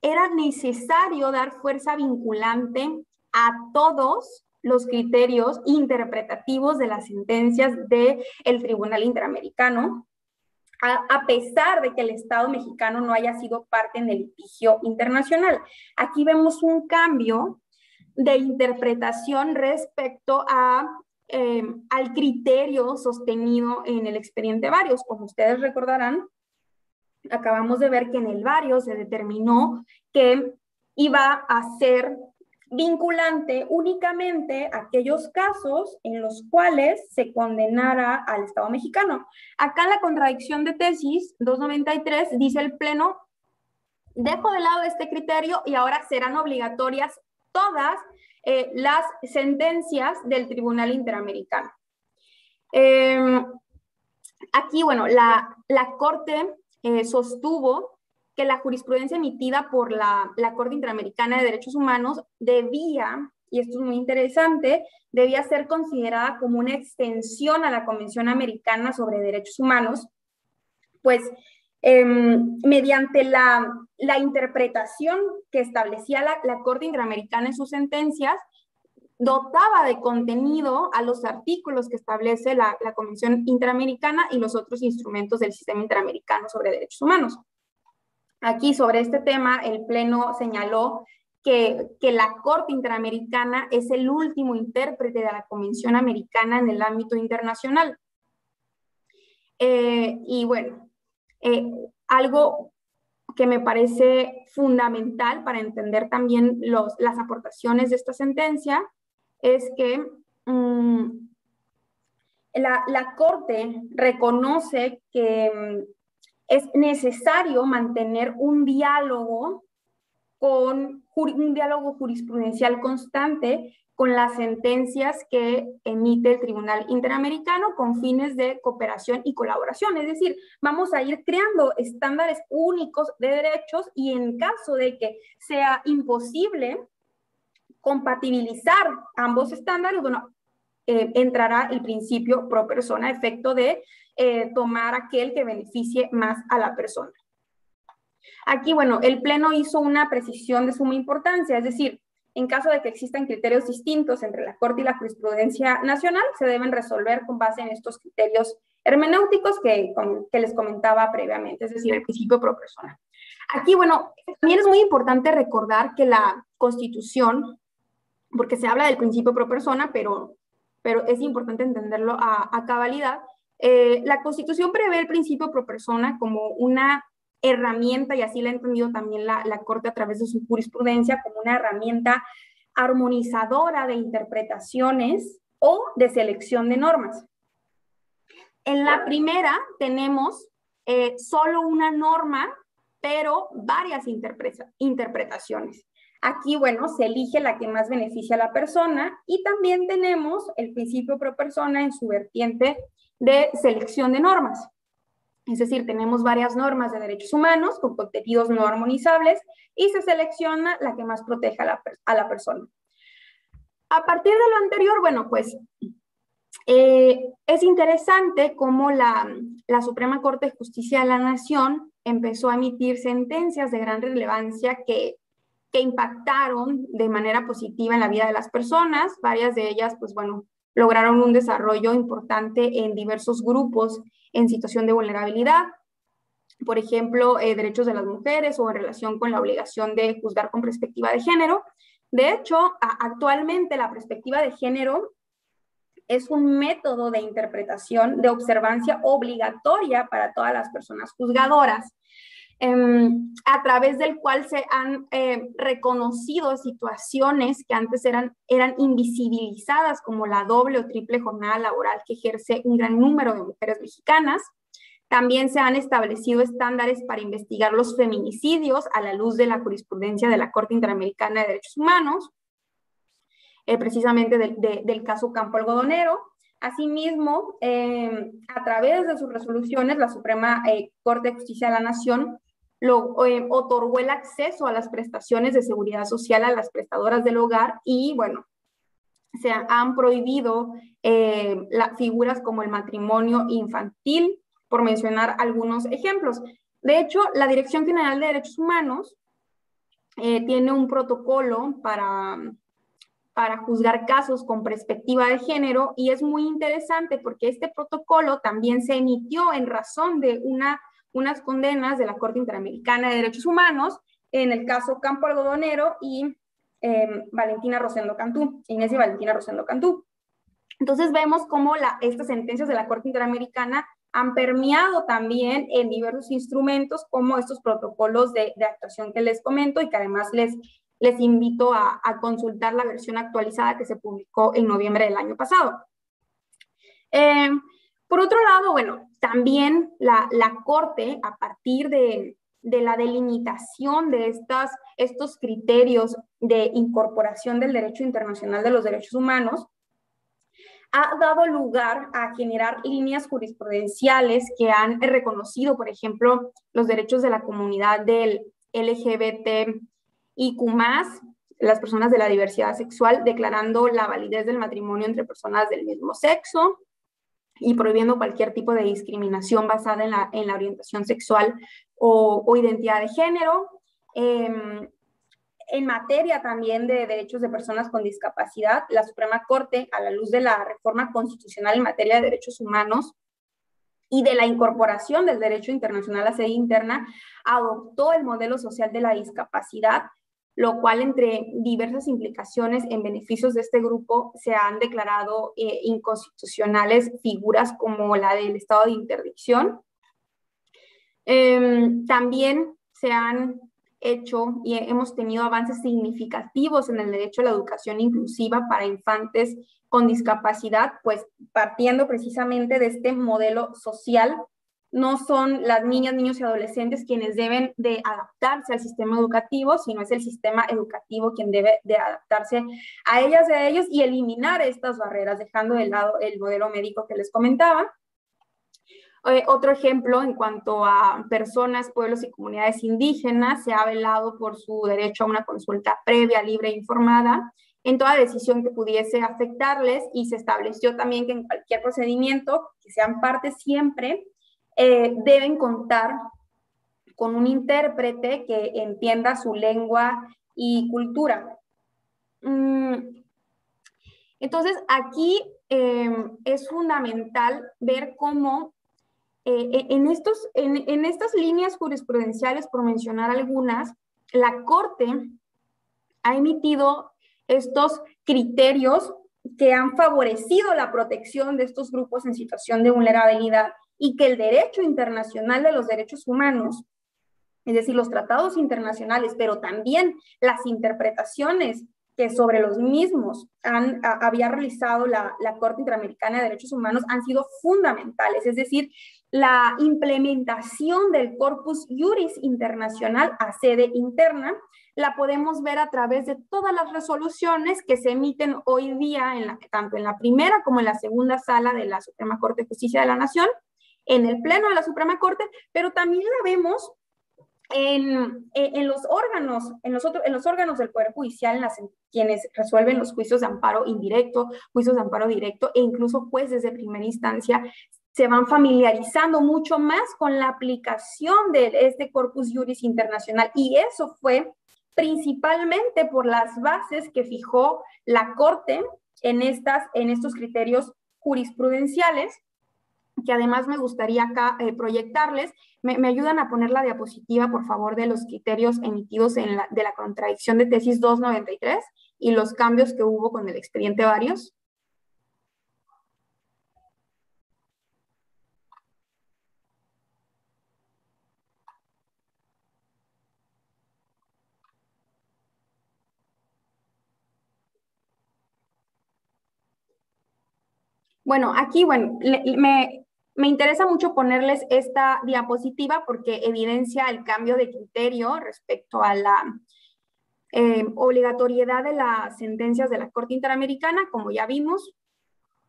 era necesario dar fuerza vinculante a todos los criterios interpretativos de las sentencias del el Tribunal Interamericano, a, a, pesar de que el Estado mexicano no haya sido parte en el litigio internacional. Aquí vemos un cambio de interpretación respecto a, eh, al criterio sostenido en el expediente varios. Como ustedes recordarán, acabamos de ver que en el varios se determinó que iba a ser vinculante únicamente aquellos casos en los cuales se condenara al Estado mexicano. Acá en la contradicción de tesis 293 dice el Pleno, dejo de lado este criterio y ahora serán obligatorias todas eh, las sentencias del Tribunal Interamericano. Em, aquí, bueno, la, Corte eh, sostuvo que la jurisprudencia emitida por la, la Corte Interamericana de Derechos Humanos debía, y esto es muy interesante, debía ser considerada como una extensión a la Convención Americana sobre Derechos Humanos, pues Em, mediante la, interpretación que establecía la, Corte Interamericana en sus sentencias, dotaba de contenido a los artículos que establece la, Convención Interamericana y los otros instrumentos del sistema interamericano sobre derechos humanos. Aquí sobre este tema, el Pleno señaló que, la Corte Interamericana es el último intérprete de la Convención Americana en el ámbito internacional. Eh, y bueno, eh, algo que me parece fundamental para entender también los, las aportaciones de esta sentencia es que mm, la, la, Corte reconoce que mm, es necesario mantener un diálogo con un diálogo jurisprudencial constante con las sentencias que emite el Tribunal Interamericano con fines de cooperación y colaboración. Es decir, vamos a ir creando estándares únicos de derechos y en caso de que sea imposible compatibilizar ambos estándares, bueno, eh, entrará el principio pro persona, efecto de eh, tomar aquel que beneficie más a la persona. Aquí, bueno, el Pleno hizo una precisión de suma importancia, es decir, en caso de que existan criterios distintos entre la Corte y la jurisprudencia nacional, se deben resolver con base en estos criterios hermenéuticos que, les comentaba previamente, es decir, el principio pro persona. Aquí, bueno, también es muy importante recordar que la Constitución, porque se habla del principio pro persona, pero, es importante entenderlo a, a cabalidad, eh, la Constitución prevé el principio pro persona como una herramienta, y así la ha entendido también la, Corte a través de su jurisprudencia, como una herramienta armonizadora de interpretaciones o de selección de normas. En la primera tenemos eh, solo una norma, pero varias interpretaciones. Aquí, bueno, se elige la que más beneficia a la persona y también tenemos el principio pro persona en su vertiente de selección de normas. Es decir, tenemos varias normas de derechos humanos con contenidos no armonizables y se selecciona la que más proteja a la, persona. A partir de lo anterior, bueno, pues eh, es interesante cómo la, Suprema Corte de Justicia de la Nación empezó a emitir sentencias de gran relevancia que que impactaron de manera positiva en la vida de las personas. Varias de ellas, pues bueno, lograron un desarrollo importante en diversos grupos en situación de vulnerabilidad. Por ejemplo, eh, derechos de las mujeres o en relación con la obligación de juzgar con perspectiva de género. De hecho, actualmente la perspectiva de género es un método de interpretación de observancia obligatoria para todas las personas juzgadoras. Em, a través del cual se han eh, reconocido situaciones que antes eran, eran invisibilizadas, como la doble o triple jornada laboral que ejerce un gran número de mujeres mexicanas. También se han establecido estándares para investigar los feminicidios a la luz de la jurisprudencia de la Corte Interamericana de Derechos Humanos, eh, precisamente del caso Campo Algodonero. Asimismo, em, a través de sus resoluciones, la Suprema eh, Corte de Justicia de la Nación lo, eh, otorgó el acceso a las prestaciones de seguridad social a las prestadoras del hogar y bueno, se han prohibido eh, figuras como el matrimonio infantil, por mencionar algunos ejemplos. De hecho, la Dirección General de Derechos Humanos eh, tiene un protocolo para, para juzgar casos con perspectiva de género y es muy interesante porque este protocolo también se emitió en razón de una unas condenas de la Corte Interamericana de Derechos Humanos en el caso Campo Algodonero y em, Valentina Rosendo Cantú, Inés y Valentina Rosendo Cantú. Entonces vemos cómo la, estas sentencias de la Corte Interamericana han permeado también en diversos instrumentos como estos protocolos de, actuación que les comento y que además les, les invito a, consultar la versión actualizada que se publicó en noviembre del año pasado. Em, por otro lado, bueno, también la, Corte, a partir de, la delimitación de estas, estos criterios de incorporación del derecho internacional de los derechos humanos, ha dado lugar a generar líneas jurisprudenciales que han reconocido, por ejemplo, los derechos de la comunidad del LGBT y las personas de la diversidad sexual, declarando la validez del matrimonio entre personas del mismo sexo, y prohibiendo cualquier tipo de discriminación basada en la, en la orientación sexual o, identidad de género. Em, en materia también de derechos de personas con discapacidad, la Suprema Corte, a la luz de la reforma constitucional en materia de derechos humanos y de la incorporación del derecho internacional a sede interna, adoptó el modelo social de la discapacidad lo cual entre diversas implicaciones en beneficios de este grupo se han declarado eh, inconstitucionales figuras como la del estado de interdicción. Em, también se han hecho y hemos tenido avances significativos en el derecho a la educación inclusiva para infantes con discapacidad, pues partiendo precisamente de este modelo social no son las niñas, niños y adolescentes quienes deben de adaptarse al sistema educativo, sino es el sistema educativo quien debe de adaptarse a ellas y a ellos y eliminar estas barreras, dejando de lado el modelo médico que les comentaba. Eh, otro ejemplo en cuanto a personas, pueblos y comunidades indígenas, se ha velado por su derecho a una consulta previa, libre e informada en toda decisión que pudiese afectarles y se estableció también que en cualquier procedimiento que sean parte siempre eh, deben contar con un intérprete que entienda su lengua y cultura. Mm, entonces, aquí em, es fundamental ver cómo eh, e, en, estos, en, estas líneas jurisprudenciales, por mencionar algunas, la Corte ha emitido estos criterios que han favorecido la protección de estos grupos en situación de vulnerabilidad y que el derecho internacional de los derechos humanos, es decir, los tratados internacionales, pero también las interpretaciones que sobre los mismos han, había realizado la, Corte Interamericana de Derechos Humanos han sido fundamentales, es decir, la implementación del corpus juris internacional a sede interna la podemos ver a través de todas las resoluciones que se emiten hoy día, en tanto en la primera como en la segunda sala de la Suprema Corte de Justicia de la Nación, en el Pleno de la Suprema Corte, pero también la vemos en, en, los órganos, en los, en los órganos del Poder Judicial, en quienes resuelven los juicios de amparo indirecto, juicios de amparo directo e incluso jueces de primera instancia, se van familiarizando mucho más con la aplicación de este corpus juris internacional. Y eso fue principalmente por las bases que fijó la Corte en, estas, en estos criterios jurisprudenciales que además me gustaría acá eh, proyectarles. Me, ayudan a poner la diapositiva, por favor, de los criterios emitidos en la, de la contradicción de tesis 293 y los cambios que hubo con el expediente varios. Bueno, aquí, bueno, me, me interesa mucho ponerles esta diapositiva porque evidencia el cambio de criterio respecto a la eh, obligatoriedad de las sentencias de la Corte Interamericana, como ya vimos.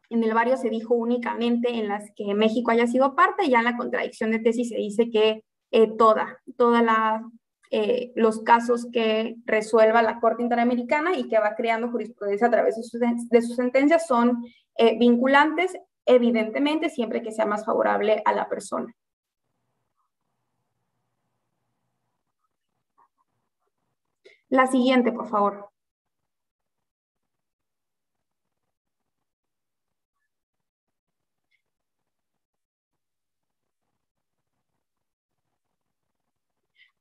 En el barrio se dijo únicamente en las que México haya sido parte, ya en la contradicción de tesis se dice que eh, toda, la, eh, los casos que resuelva la Corte Interamericana y que va creando jurisprudencia a través de sus sentencias son vinculantes evidentemente siempre que sea más favorable a la persona. La siguiente, por favor.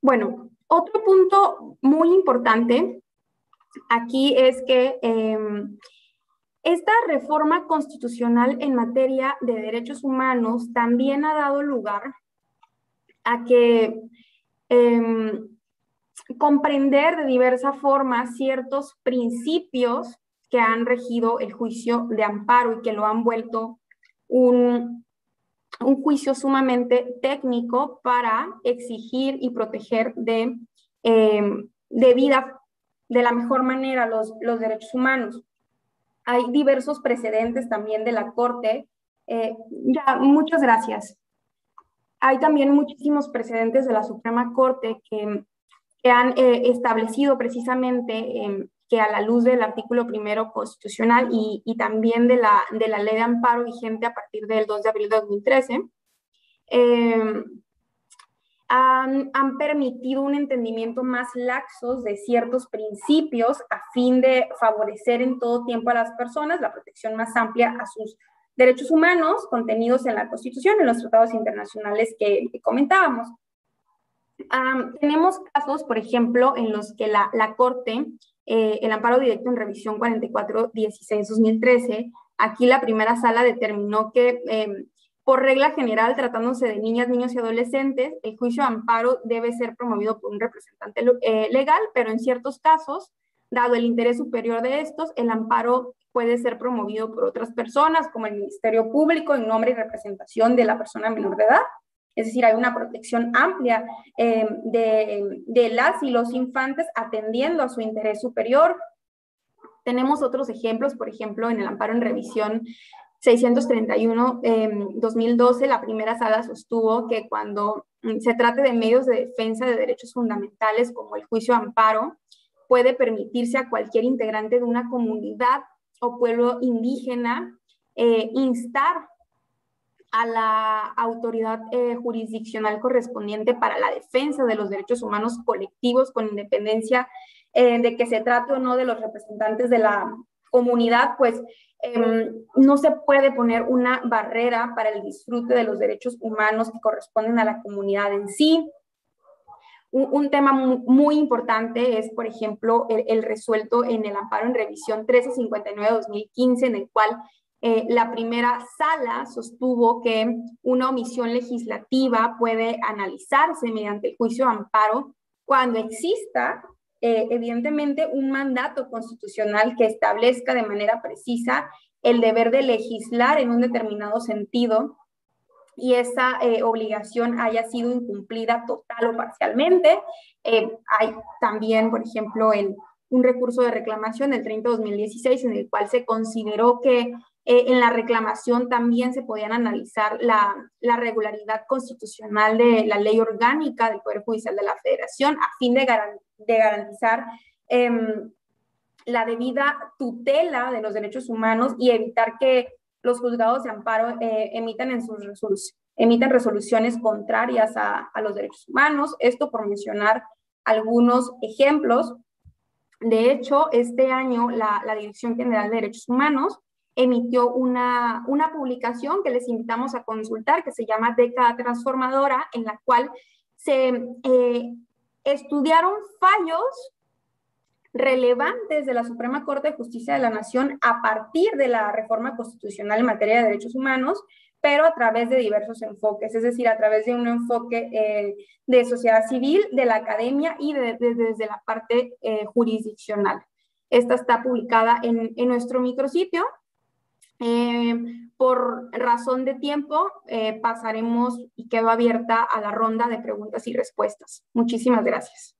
Bueno, otro punto muy importante aquí es que em, esta reforma constitucional en materia de derechos humanos también ha dado lugar a que em, comprender de diversa forma ciertos principios que han regido el juicio de amparo y que lo han vuelto un, juicio sumamente técnico para exigir y proteger de, em, de vida de la mejor manera los, los derechos humanos. Hay diversos precedentes también de la Corte. Eh, ya, muchas gracias. Hay también muchísimos precedentes de la Suprema Corte que, han eh, establecido precisamente em, que a la luz del artículo primero constitucional y, también de la, de la ley de amparo vigente a partir del 2 de abril de 2013, han, permitido un entendimiento más laxos de ciertos principios a fin de favorecer en todo tiempo a las personas la protección más amplia a sus derechos humanos contenidos en la Constitución, en los tratados internacionales que, comentábamos. tenemos casos, por ejemplo, en los que la, Corte, eh, el amparo directo en revisión 4416-2013, aquí la primera sala determinó que em, por regla general, tratándose de niñas, niños y adolescentes, el juicio de amparo debe ser promovido por un representante eh, legal, pero en ciertos casos, dado el interés superior de estos, el amparo puede ser promovido por otras personas, como el Ministerio Público, en nombre y representación de la persona menor de edad. Es decir, hay una protección amplia de, de las y los infantes atendiendo a su interés superior, tenemos otros ejemplos, por ejemplo, en el amparo en revisión 631, 2012, em, la primera sala sostuvo que cuando mm, se trate de medios de defensa de derechos fundamentales como el juicio amparo, puede permitirse a cualquier integrante de una comunidad o pueblo indígena eh, instar a la autoridad eh, jurisdiccional correspondiente para la defensa de los derechos humanos colectivos con independencia eh, de que se trate o no de los representantes de la comunidad, pues Em, no se puede poner una barrera para el disfrute de los derechos humanos que corresponden a la comunidad en sí. Un, tema muy, importante es, por ejemplo, el, resuelto en el amparo en revisión 1359-2015, en el cual eh, la primera sala sostuvo que una omisión legislativa puede analizarse mediante el juicio de amparo cuando exista eh, evidentemente un mandato constitucional que establezca de manera precisa el deber de legislar en un determinado sentido y esa eh, obligación haya sido incumplida total o parcialmente. Eh, hay también, por ejemplo, el, un recurso de reclamación del 30 de 2016 en el cual se consideró que eh, en la reclamación también se podían analizar la, la, regularidad constitucional de la ley orgánica del Poder Judicial de la Federación a fin de, de garantizar em, la debida tutela de los derechos humanos y evitar que los juzgados de amparo eh, emitan, en sus emitan resoluciones contrarias a, a los derechos humanos. Esto por mencionar algunos ejemplos. De hecho, este año la, la Dirección General de Derechos Humanos emitió una, una publicación que les invitamos a consultar, que se llama Década Transformadora, en la cual se eh, estudiaron fallos relevantes de la Suprema Corte de Justicia de la Nación a partir de la reforma constitucional en materia de derechos humanos, pero a través de diversos enfoques, es decir, a través de un enfoque eh, de sociedad civil, de la academia y desde la parte eh, jurisdiccional. Esta está publicada en, en nuestro micrositio eh, por razón de tiempo, eh, pasaremos y quedo abierta a la ronda de preguntas y respuestas. Muchísimas gracias.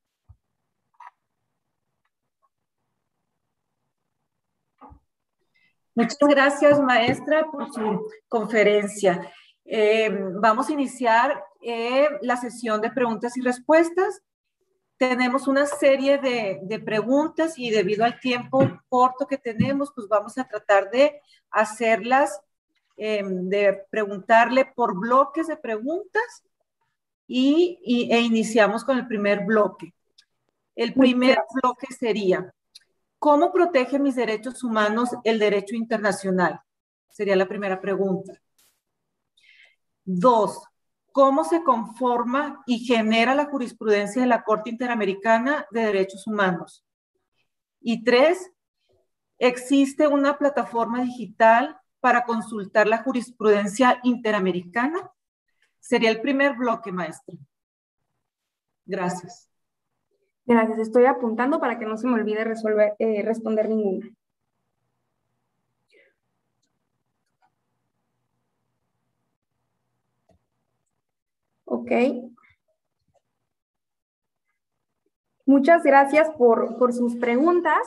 Muchas gracias, maestra, por su conferencia. Eh, vamos a iniciar la sesión de preguntas y respuestas tenemos una serie de, preguntas y debido al tiempo corto que tenemos, pues vamos a tratar de hacerlas, em, de preguntarle por bloques de preguntas y, e iniciamos con el primer bloque. El primer bloque sería, ¿cómo protege mis derechos humanos el derecho internacional? Sería la primera pregunta. Dos, cómo se conforma y genera la jurisprudencia de la Corte Interamericana de Derechos Humanos. Y tres, existe una plataforma digital para consultar la jurisprudencia interamericana. Sería el primer bloque, maestro. Gracias. Gracias. Estoy apuntando para que no se me olvide resolver, eh, responder ninguna. Ok. Muchas gracias por, sus preguntas.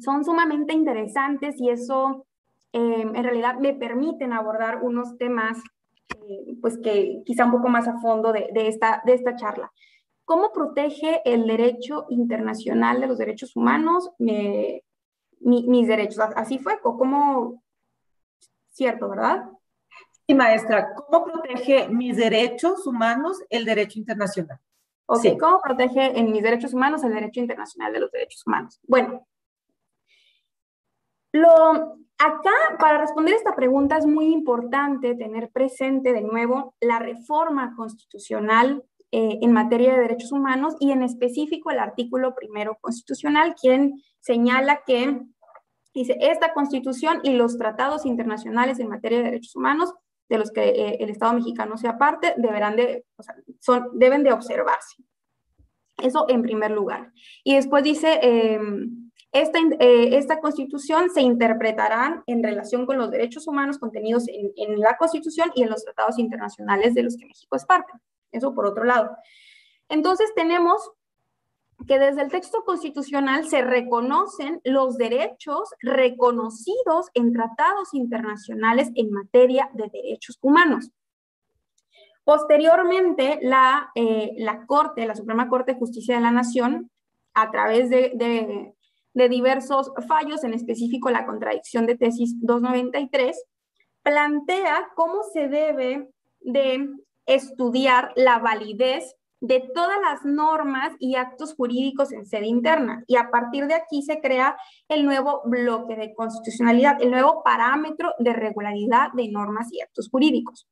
Son sumamente interesantes y eso em, en realidad me permiten abordar unos temas eh, pues que quizá un poco más a fondo de, esta, de esta charla. ¿Cómo protege el derecho internacional de los derechos humanos mis derechos? Así fue, cómo, cierto, ¿verdad? Y maestra, ¿cómo protege mis derechos humanos el derecho internacional? Ok, ¿cómo protege en mis derechos humanos el derecho internacional de los derechos humanos? Bueno, lo, acá para responder esta pregunta es muy importante tener presente de nuevo la reforma constitucional eh, en materia de derechos humanos y en específico el artículo primero constitucional, quien señala que dice, esta constitución y los tratados internacionales en materia de derechos humanos de los que eh, el Estado mexicano sea parte, deberán de, son, deben de observarse. Eso en primer lugar. Y después dice, em, esta, eh, esta constitución se interpretará en relación con los derechos humanos contenidos en, en la constitución y en los tratados internacionales de los que México es parte. Eso por otro lado. Entonces tenemos que desde el texto constitucional se reconocen los derechos reconocidos en tratados internacionales en materia de derechos humanos. Posteriormente, la, eh, la Corte, la Suprema Corte de Justicia de la Nación, a través de, de diversos fallos, en específico la contradicción de tesis 293, plantea cómo se debe de estudiar la validez de todas las normas y actos jurídicos en sede interna. Y a partir de aquí se crea el nuevo bloque de constitucionalidad, el nuevo parámetro de regularidad de normas y actos jurídicos.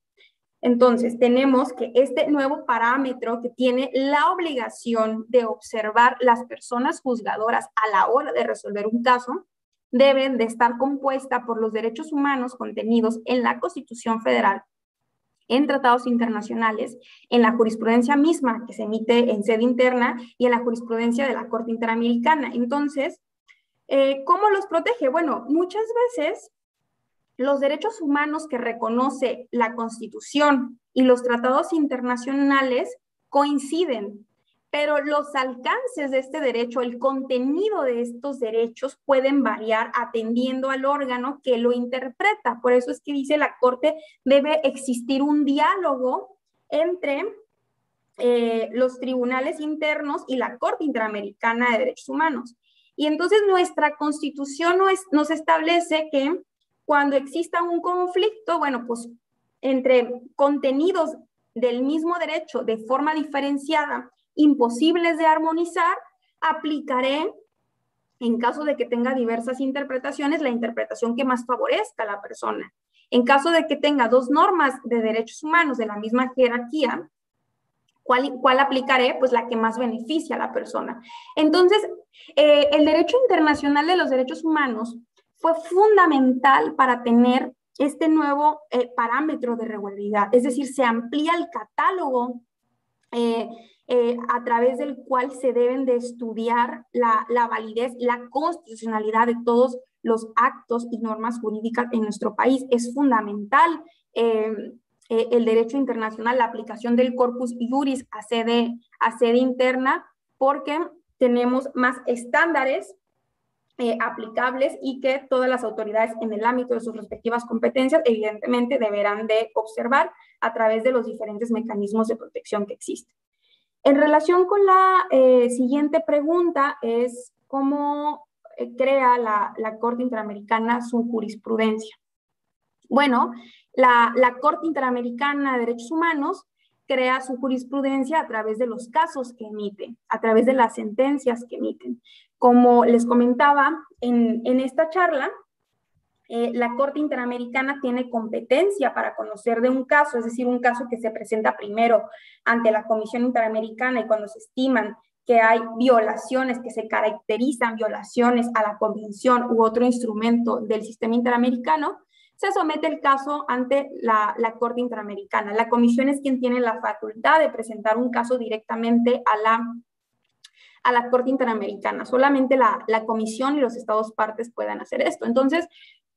Entonces, tenemos que este nuevo parámetro que tiene la obligación de observar las personas juzgadoras a la hora de resolver un caso, deben de estar compuesta por los derechos humanos contenidos en la Constitución Federal en tratados internacionales, en la jurisprudencia misma que se emite en sede interna y en la jurisprudencia de la Corte Interamericana. Entonces, eh, ¿cómo los protege? Bueno, muchas veces los derechos humanos que reconoce la Constitución y los tratados internacionales coinciden, pero los alcances de este derecho, el contenido de estos derechos pueden variar atendiendo al órgano que lo interpreta. Por eso es que dice la Corte debe existir un diálogo entre eh, los tribunales internos y la Corte Interamericana de Derechos Humanos. Y entonces nuestra constitución nos establece que cuando exista un conflicto, bueno, pues entre contenidos del mismo derecho de forma diferenciada imposibles de armonizar, aplicaré, en caso de que tenga diversas interpretaciones, la interpretación que más favorezca a la persona. En caso de que tenga dos normas de derechos humanos de la misma jerarquía, ¿cuál, cuál aplicaré? Pues la que más beneficia a la persona. Entonces, eh, el derecho internacional de los derechos humanos fue fundamental para tener este nuevo eh, parámetro de regularidad, es decir, se amplía el catálogo eh, eh, a través del cual se deben de estudiar la, validez, la constitucionalidad de todos los actos y normas jurídicas en nuestro país. Es fundamental eh, el derecho internacional, la aplicación del corpus juris a sede, a sede interna, porque tenemos más estándares eh, aplicables y que todas las autoridades en el ámbito de sus respectivas competencias evidentemente deberán de observar a través de los diferentes mecanismos de protección que existen. En relación con la eh, siguiente pregunta es cómo eh, crea la, Corte Interamericana su jurisprudencia. Bueno, la, la, Corte Interamericana de Derechos Humanos crea su jurisprudencia a través de los casos que emite, a través de las sentencias que emiten. Como les comentaba en, en esta charla, eh, la Corte Interamericana tiene competencia para conocer de un caso, es decir, un caso que se presenta primero ante la Comisión Interamericana y cuando se estiman que hay violaciones que se caracterizan violaciones a la convención u otro instrumento del sistema interamericano, se somete el caso ante la, Corte Interamericana. La comisión es quien tiene la facultad de presentar un caso directamente a la, a la Corte Interamericana. Solamente la, la comisión y los estados partes puedan hacer esto. Entonces,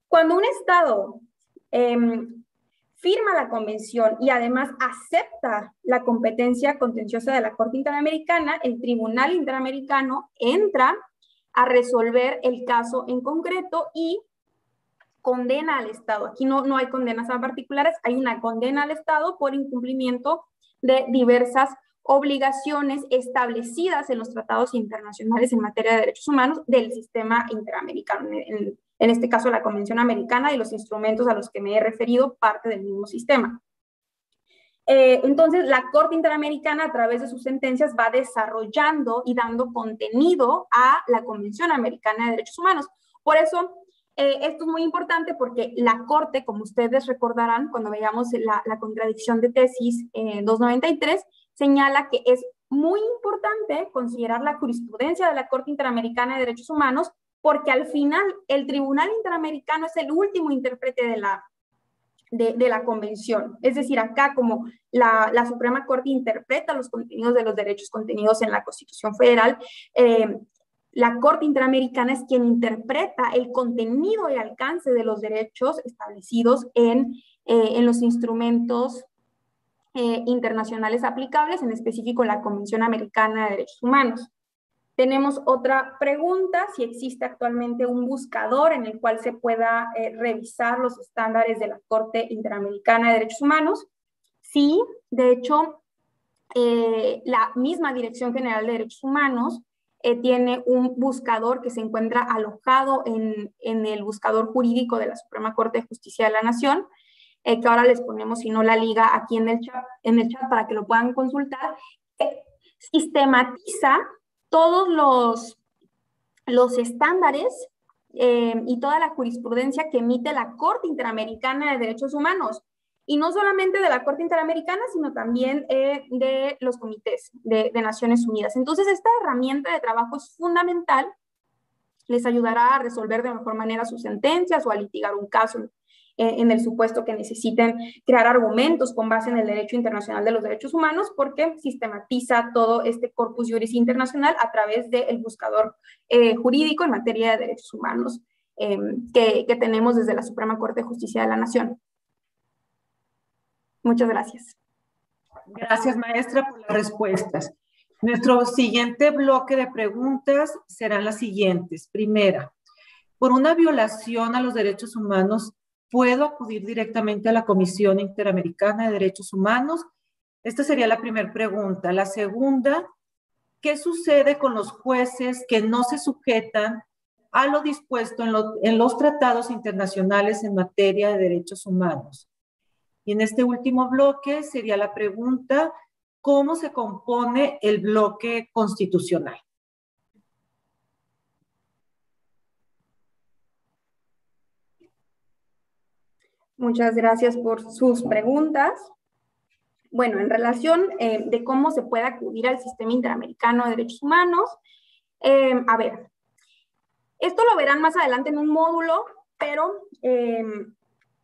cuando un Estado em, firma la convención y además acepta la competencia contenciosa de la Corte Interamericana, el Tribunal Interamericano entra a resolver el caso en concreto y condena al Estado. Aquí no, no hay condenas a particulares, hay una condena al Estado por incumplimiento de diversas obligaciones establecidas en los tratados internacionales en materia de derechos humanos del sistema interamericano. En, este caso la Convención Americana y los instrumentos a los que me he referido, parte del mismo sistema. Eh, entonces, la Corte Interamericana, a través de sus sentencias, va desarrollando y dando contenido a la Convención Americana de Derechos Humanos. Por eso, eh, esto es muy importante porque la Corte, como ustedes recordarán, cuando veamos la, contradicción de tesis 293, señala que es muy importante considerar la jurisprudencia de la Corte Interamericana de Derechos Humanos porque al final el Tribunal Interamericano es el último intérprete de la, de, la convención. Es decir, acá como la, Suprema Corte interpreta los contenidos de los derechos contenidos en la Constitución Federal, eh, la Corte Interamericana es quien interpreta el contenido y alcance de los derechos establecidos en, eh, en los instrumentos eh, internacionales aplicables, en específico la Convención Americana de Derechos Humanos. Tenemos otra pregunta, si existe actualmente un buscador en el cual se pueda eh, revisar los estándares de la Corte Interamericana de Derechos Humanos. Sí, de hecho, eh, la misma Dirección General de Derechos Humanos tiene un buscador que se encuentra alojado en, el buscador jurídico de la Suprema Corte de Justicia de la Nación, que ahora les ponemos, si no, la liga aquí en el chat, en el chat para que lo puedan consultar. sistematiza todos los, los estándares eh, y toda la jurisprudencia que emite la Corte Interamericana de Derechos Humanos. Y no solamente de la Corte Interamericana, sino también eh, de los comités de, de Naciones Unidas. Entonces, esta herramienta de trabajo es fundamental les ayudará a resolver de mejor manera sus sentencias o a litigar un caso eh, en el supuesto que necesiten crear argumentos con base en el derecho internacional de los derechos humanos, porque sistematiza todo este corpus juris internacional a través del buscador eh, jurídico en materia de derechos humanos em, que, que tenemos desde la Suprema Corte de Justicia de la Nación. Muchas gracias. Gracias, maestra, por las respuestas. Nuestro siguiente bloque de preguntas serán las siguientes. Primera, por una violación a los derechos humanos, ¿puedo acudir directamente a la Comisión Interamericana de Derechos Humanos? Esta sería la primera pregunta. La segunda, ¿qué sucede con los jueces que no se sujetan a lo dispuesto en, en los tratados internacionales en materia de derechos humanos? Y en este último bloque sería la pregunta, ¿cómo se compone el bloque constitucional? Muchas gracias por sus preguntas. Bueno, en relación eh, de cómo se puede acudir al sistema interamericano de derechos humanos, eh, a ver, esto lo verán más adelante en un módulo, pero eh,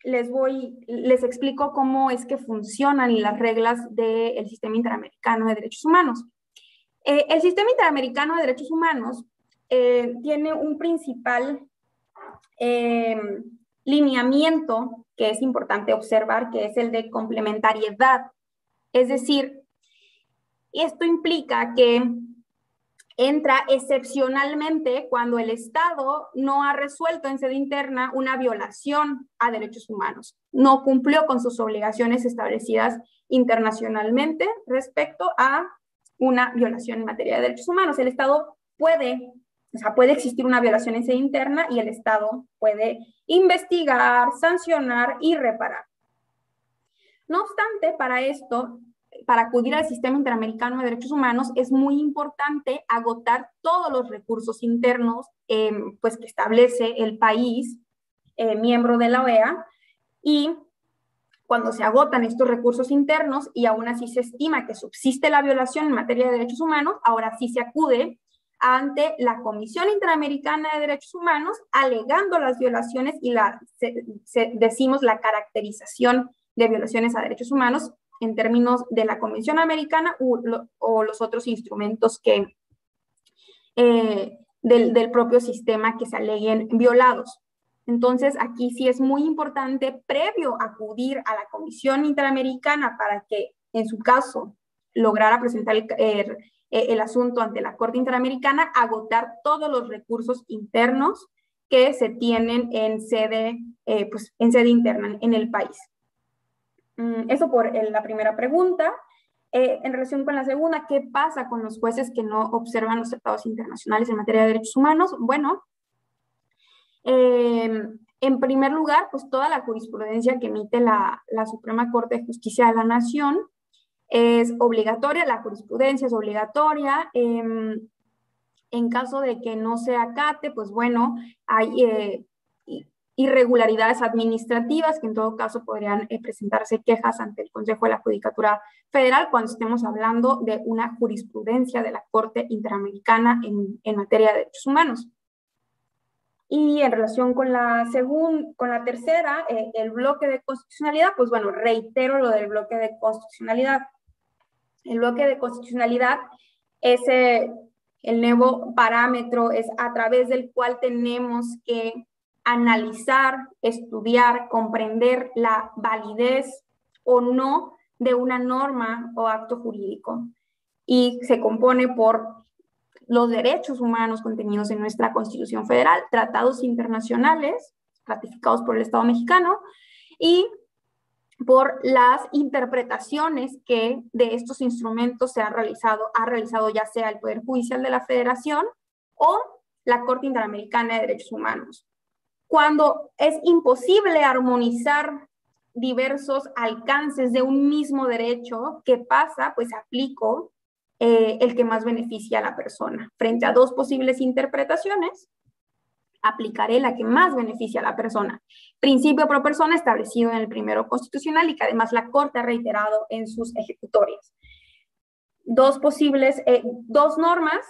les voy, les explico cómo es que funcionan las reglas del sistema interamericano de derechos humanos. el sistema interamericano de derechos humanos tiene un principal lineamiento que es importante observar, que es el de complementariedad. Es decir, esto implica que entra excepcionalmente cuando el Estado no ha resuelto en sede interna una violación a derechos humanos, no cumplió con sus obligaciones establecidas internacionalmente respecto a una violación en materia de derechos humanos. El Estado puede o sea, puede existir una violación en sede interna y el Estado puede investigar, sancionar y reparar. No obstante, para esto, para acudir al sistema interamericano de derechos humanos, es muy importante agotar todos los recursos internos em, pues, que establece el país eh, miembro de la OEA y cuando se agotan estos recursos internos y aún así se estima que subsiste la violación en materia de derechos humanos, ahora sí se acude ante la Comisión Interamericana de Derechos Humanos, alegando las violaciones y la, decimos la caracterización de violaciones a derechos humanos en términos de la Convención Americana o los otros instrumentos que, eh, del, propio sistema que se aleguen violados. Entonces, aquí sí es muy importante, previo acudir a la Comisión Interamericana para que, en su caso, lograra presentar el, eh, el asunto ante la Corte Interamericana, agotar todos los recursos internos que se tienen en sede, eh, pues, en sede interna en el país. Mm, eso por la primera pregunta. Eh, en relación con la segunda, ¿qué pasa con los jueces que no observan los tratados internacionales en materia de derechos humanos? Bueno, en primer lugar, pues toda la jurisprudencia que emite la, la Suprema Corte de Justicia de la Nación es obligatoria, la jurisprudencia es obligatoria. Em, en caso de que no se acate, pues bueno, hay eh, irregularidades administrativas que en todo caso podrían eh, presentarse quejas ante el Consejo de la Judicatura Federal cuando estemos hablando de una jurisprudencia de la Corte Interamericana en, materia de derechos humanos. Y en relación con la, segunda, con la tercera, eh, el bloque de constitucionalidad, pues bueno, reitero lo del bloque de constitucionalidad. El bloque de constitucionalidad es el nuevo parámetro, es a través del cual tenemos que analizar, estudiar, comprender la validez o no de una norma o acto jurídico. Y se compone por los derechos humanos contenidos en nuestra Constitución Federal, tratados internacionales ratificados por el Estado mexicano y por las interpretaciones que de estos instrumentos se ha realizado, ha realizado ya sea el Poder Judicial de la Federación o la Corte Interamericana de Derechos Humanos. Cuando es imposible armonizar diversos alcances de un mismo derecho, ¿qué pasa? Pues aplico eh, el que más beneficia a la persona. Frente a dos posibles interpretaciones, aplicaré la que más beneficia a la persona. Principio pro persona establecido en el primero constitucional y que además la Corte ha reiterado en sus ejecutorias. Dos posibles, eh, dos normas,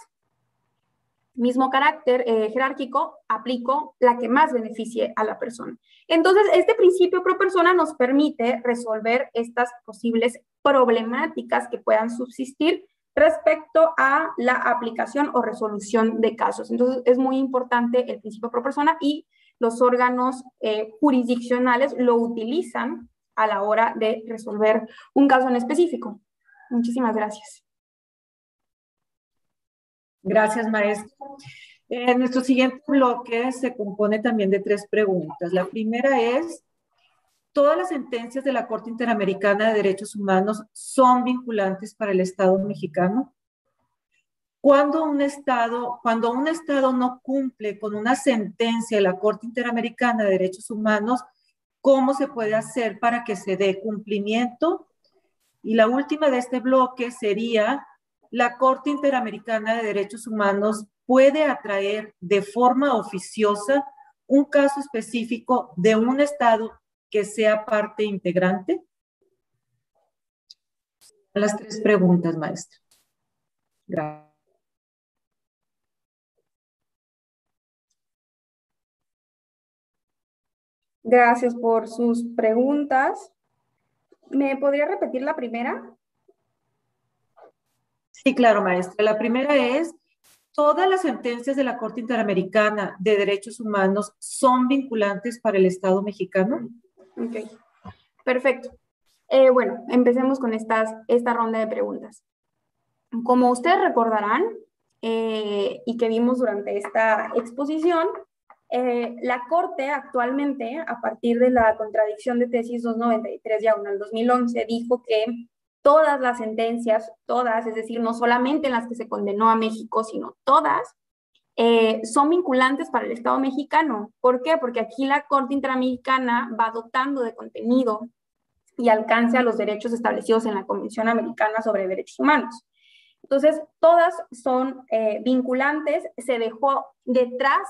mismo carácter eh, jerárquico, aplico la que más beneficie a la persona. Entonces, este principio pro persona nos permite resolver estas posibles problemáticas que puedan subsistir respecto a la aplicación o resolución de casos. Entonces, es muy importante el principio pro persona y los órganos eh, jurisdiccionales lo utilizan a la hora de resolver un caso en específico. Muchísimas gracias. Gracias, maestro. Eh, nuestro siguiente bloque se compone también de tres preguntas. La primera es, ¿todas las sentencias de la Corte Interamericana de Derechos Humanos son vinculantes para el Estado mexicano? Cuando un Estado, cuando un Estado no cumple con una sentencia de la Corte Interamericana de Derechos Humanos, ¿cómo se puede hacer para que se dé cumplimiento? Y la última de este bloque sería, la Corte Interamericana de Derechos Humanos puede atraer de forma oficiosa un caso específico de un Estado que sea parte integrante? Las tres preguntas, maestra. Gracias. Gracias por sus preguntas. ¿Me podría repetir la primera? Sí, claro, maestra. La primera es, ¿todas las sentencias de la Corte Interamericana de Derechos Humanos son vinculantes para el Estado mexicano? Perfecto. Eh, bueno, empecemos con estas, esta ronda de preguntas. Como ustedes recordarán eh, y que vimos durante esta exposición, eh, la Corte actualmente, a partir de la contradicción de tesis 293 diagonal 2011, dijo que todas las sentencias, todas, es decir, no solamente las que se condenó a México, sino todas, eh, son vinculantes para el Estado mexicano. ¿Por qué? Porque aquí la Corte Interamericana va dotando de contenido y alcance a los derechos establecidos en la Convención Americana sobre Derechos Humanos. Entonces, todas son eh, vinculantes, se dejó detrás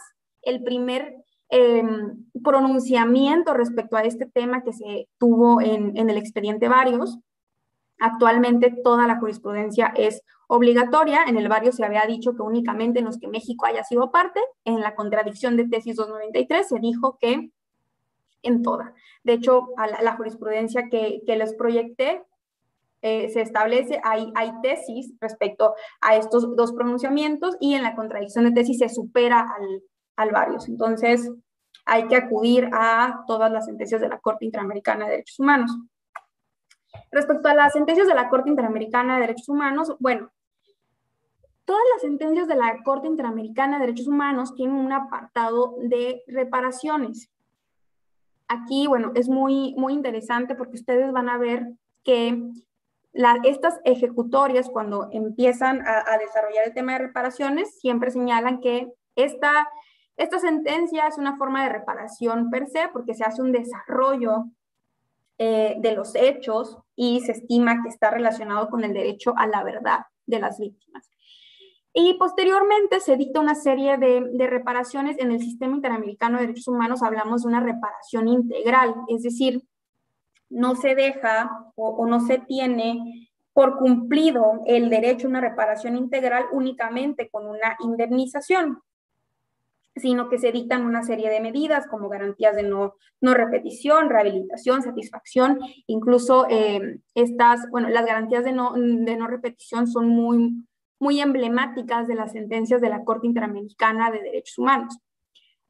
el primer em, pronunciamiento respecto a este tema que se tuvo en, el expediente varios. Actualmente toda la jurisprudencia es obligatoria. En el barrio se había dicho que únicamente en los que México haya sido parte. En la contradicción de tesis 293 se dijo que en toda. De hecho, a la, jurisprudencia que, les proyecté eh, se establece, hay, hay tesis respecto a estos dos pronunciamientos y en la contradicción de tesis se supera al, al varios. Entonces, hay que acudir a todas las sentencias de la Corte Interamericana de Derechos Humanos. Respecto a las sentencias de la Corte Interamericana de Derechos Humanos, bueno, todas las sentencias de la Corte Interamericana de Derechos Humanos tienen un apartado de reparaciones. Aquí, bueno, es muy, muy interesante porque ustedes van a ver que estas ejecutorias, cuando empiezan a, a, desarrollar el tema de reparaciones, siempre señalan que esta esta sentencia es una forma de reparación per se porque se hace un desarrollo eh, de los hechos y se estima que está relacionado con el derecho a la verdad de las víctimas. Y posteriormente se dicta una serie de, reparaciones en el sistema interamericano de derechos humanos, hablamos de una reparación integral, es decir, no se deja o no se tiene por cumplido el derecho a una reparación integral únicamente con una indemnización sino que se dictan una serie de medidas como garantías de no, no repetición, rehabilitación, satisfacción, incluso eh, estas, bueno, las garantías de no, de no repetición son muy, muy emblemáticas de las sentencias de la Corte Interamericana de Derechos Humanos.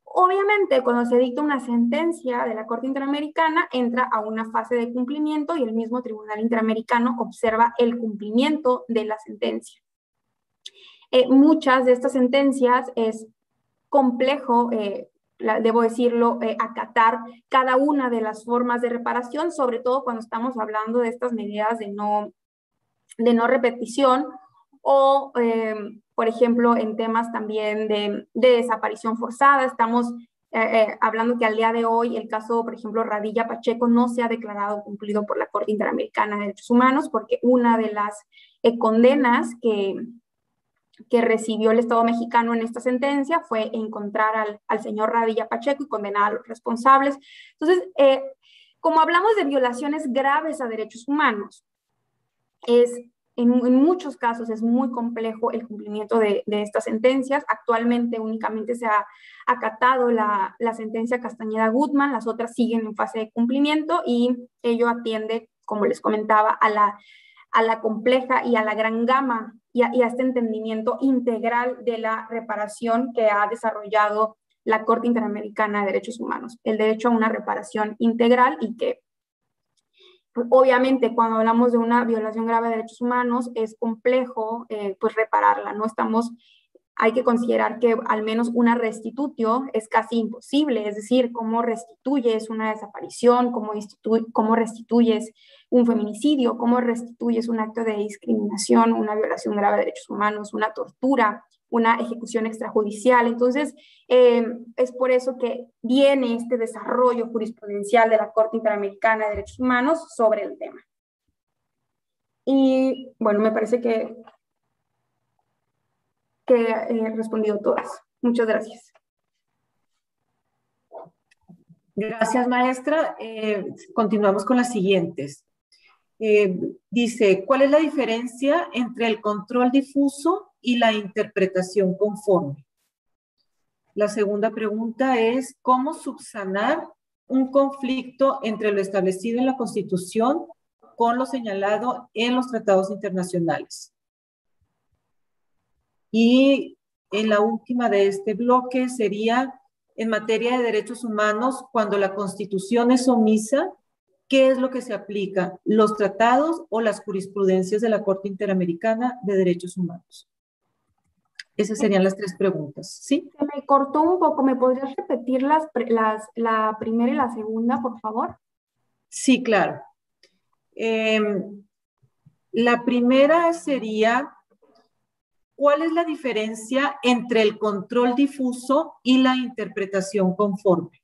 Obviamente, cuando se dicta una sentencia de la Corte Interamericana, entra a una fase de cumplimiento y el mismo Tribunal Interamericano observa el cumplimiento de la sentencia. Eh, muchas de estas sentencias es complejo, eh, debo decirlo, eh, acatar cada una de las formas de reparación, sobre todo cuando estamos hablando de estas medidas de no, de no repetición o, eh, por ejemplo, en temas también de, desaparición forzada. Estamos hablando que al día de hoy el caso, por ejemplo, Radilla Pacheco no se ha declarado cumplido por la Corte Interamericana de Derechos Humanos porque una de las condenas que, que recibió el Estado mexicano en esta sentencia fue encontrar al, señor Radilla Pacheco y condenar a los responsables. Entonces, eh, como hablamos de violaciones graves a derechos humanos, es en, muchos casos es muy complejo el cumplimiento de, estas sentencias. Actualmente únicamente se ha acatado la, sentencia Castañeda-Gutman, las otras siguen en fase de cumplimiento y ello atiende, como les comentaba, a la, compleja y a la gran gama y a, este entendimiento integral de la reparación que ha desarrollado la Corte Interamericana de Derechos Humanos, el derecho a una reparación integral y que obviamente cuando hablamos de una violación grave de derechos humanos es complejo eh, pues repararla, no estamos hay que considerar que al menos una restitutio es casi imposible, es decir, cómo restituyes una desaparición, cómo, cómo restituyes un feminicidio, cómo restituyes un acto de discriminación, una violación grave de derechos humanos, una tortura, una ejecución extrajudicial. Entonces, eh, es por eso que viene este desarrollo jurisprudencial de la Corte Interamericana de Derechos Humanos sobre el tema. Y bueno, me parece que que he respondido todas. Muchas gracias. Gracias, maestra. Eh, continuamos con las siguientes. Eh, dice, ¿cuál es la diferencia entre el control difuso y la interpretación conforme? La segunda pregunta es, ¿cómo subsanar un conflicto entre lo establecido en la Constitución con lo señalado en los tratados internacionales? Y en la última de este bloque sería en materia de derechos humanos, cuando la Constitución es omisa, ¿qué es lo que se aplica? ¿Los tratados o las jurisprudencias de la Corte Interamericana de Derechos Humanos? Esas serían las tres preguntas, ¿sí? Se me cortó un poco, ¿me podrías repetir las, las, la primera y la segunda, por favor? Sí, claro. Em, la primera sería ¿cuál es la diferencia entre el control difuso y la interpretación conforme?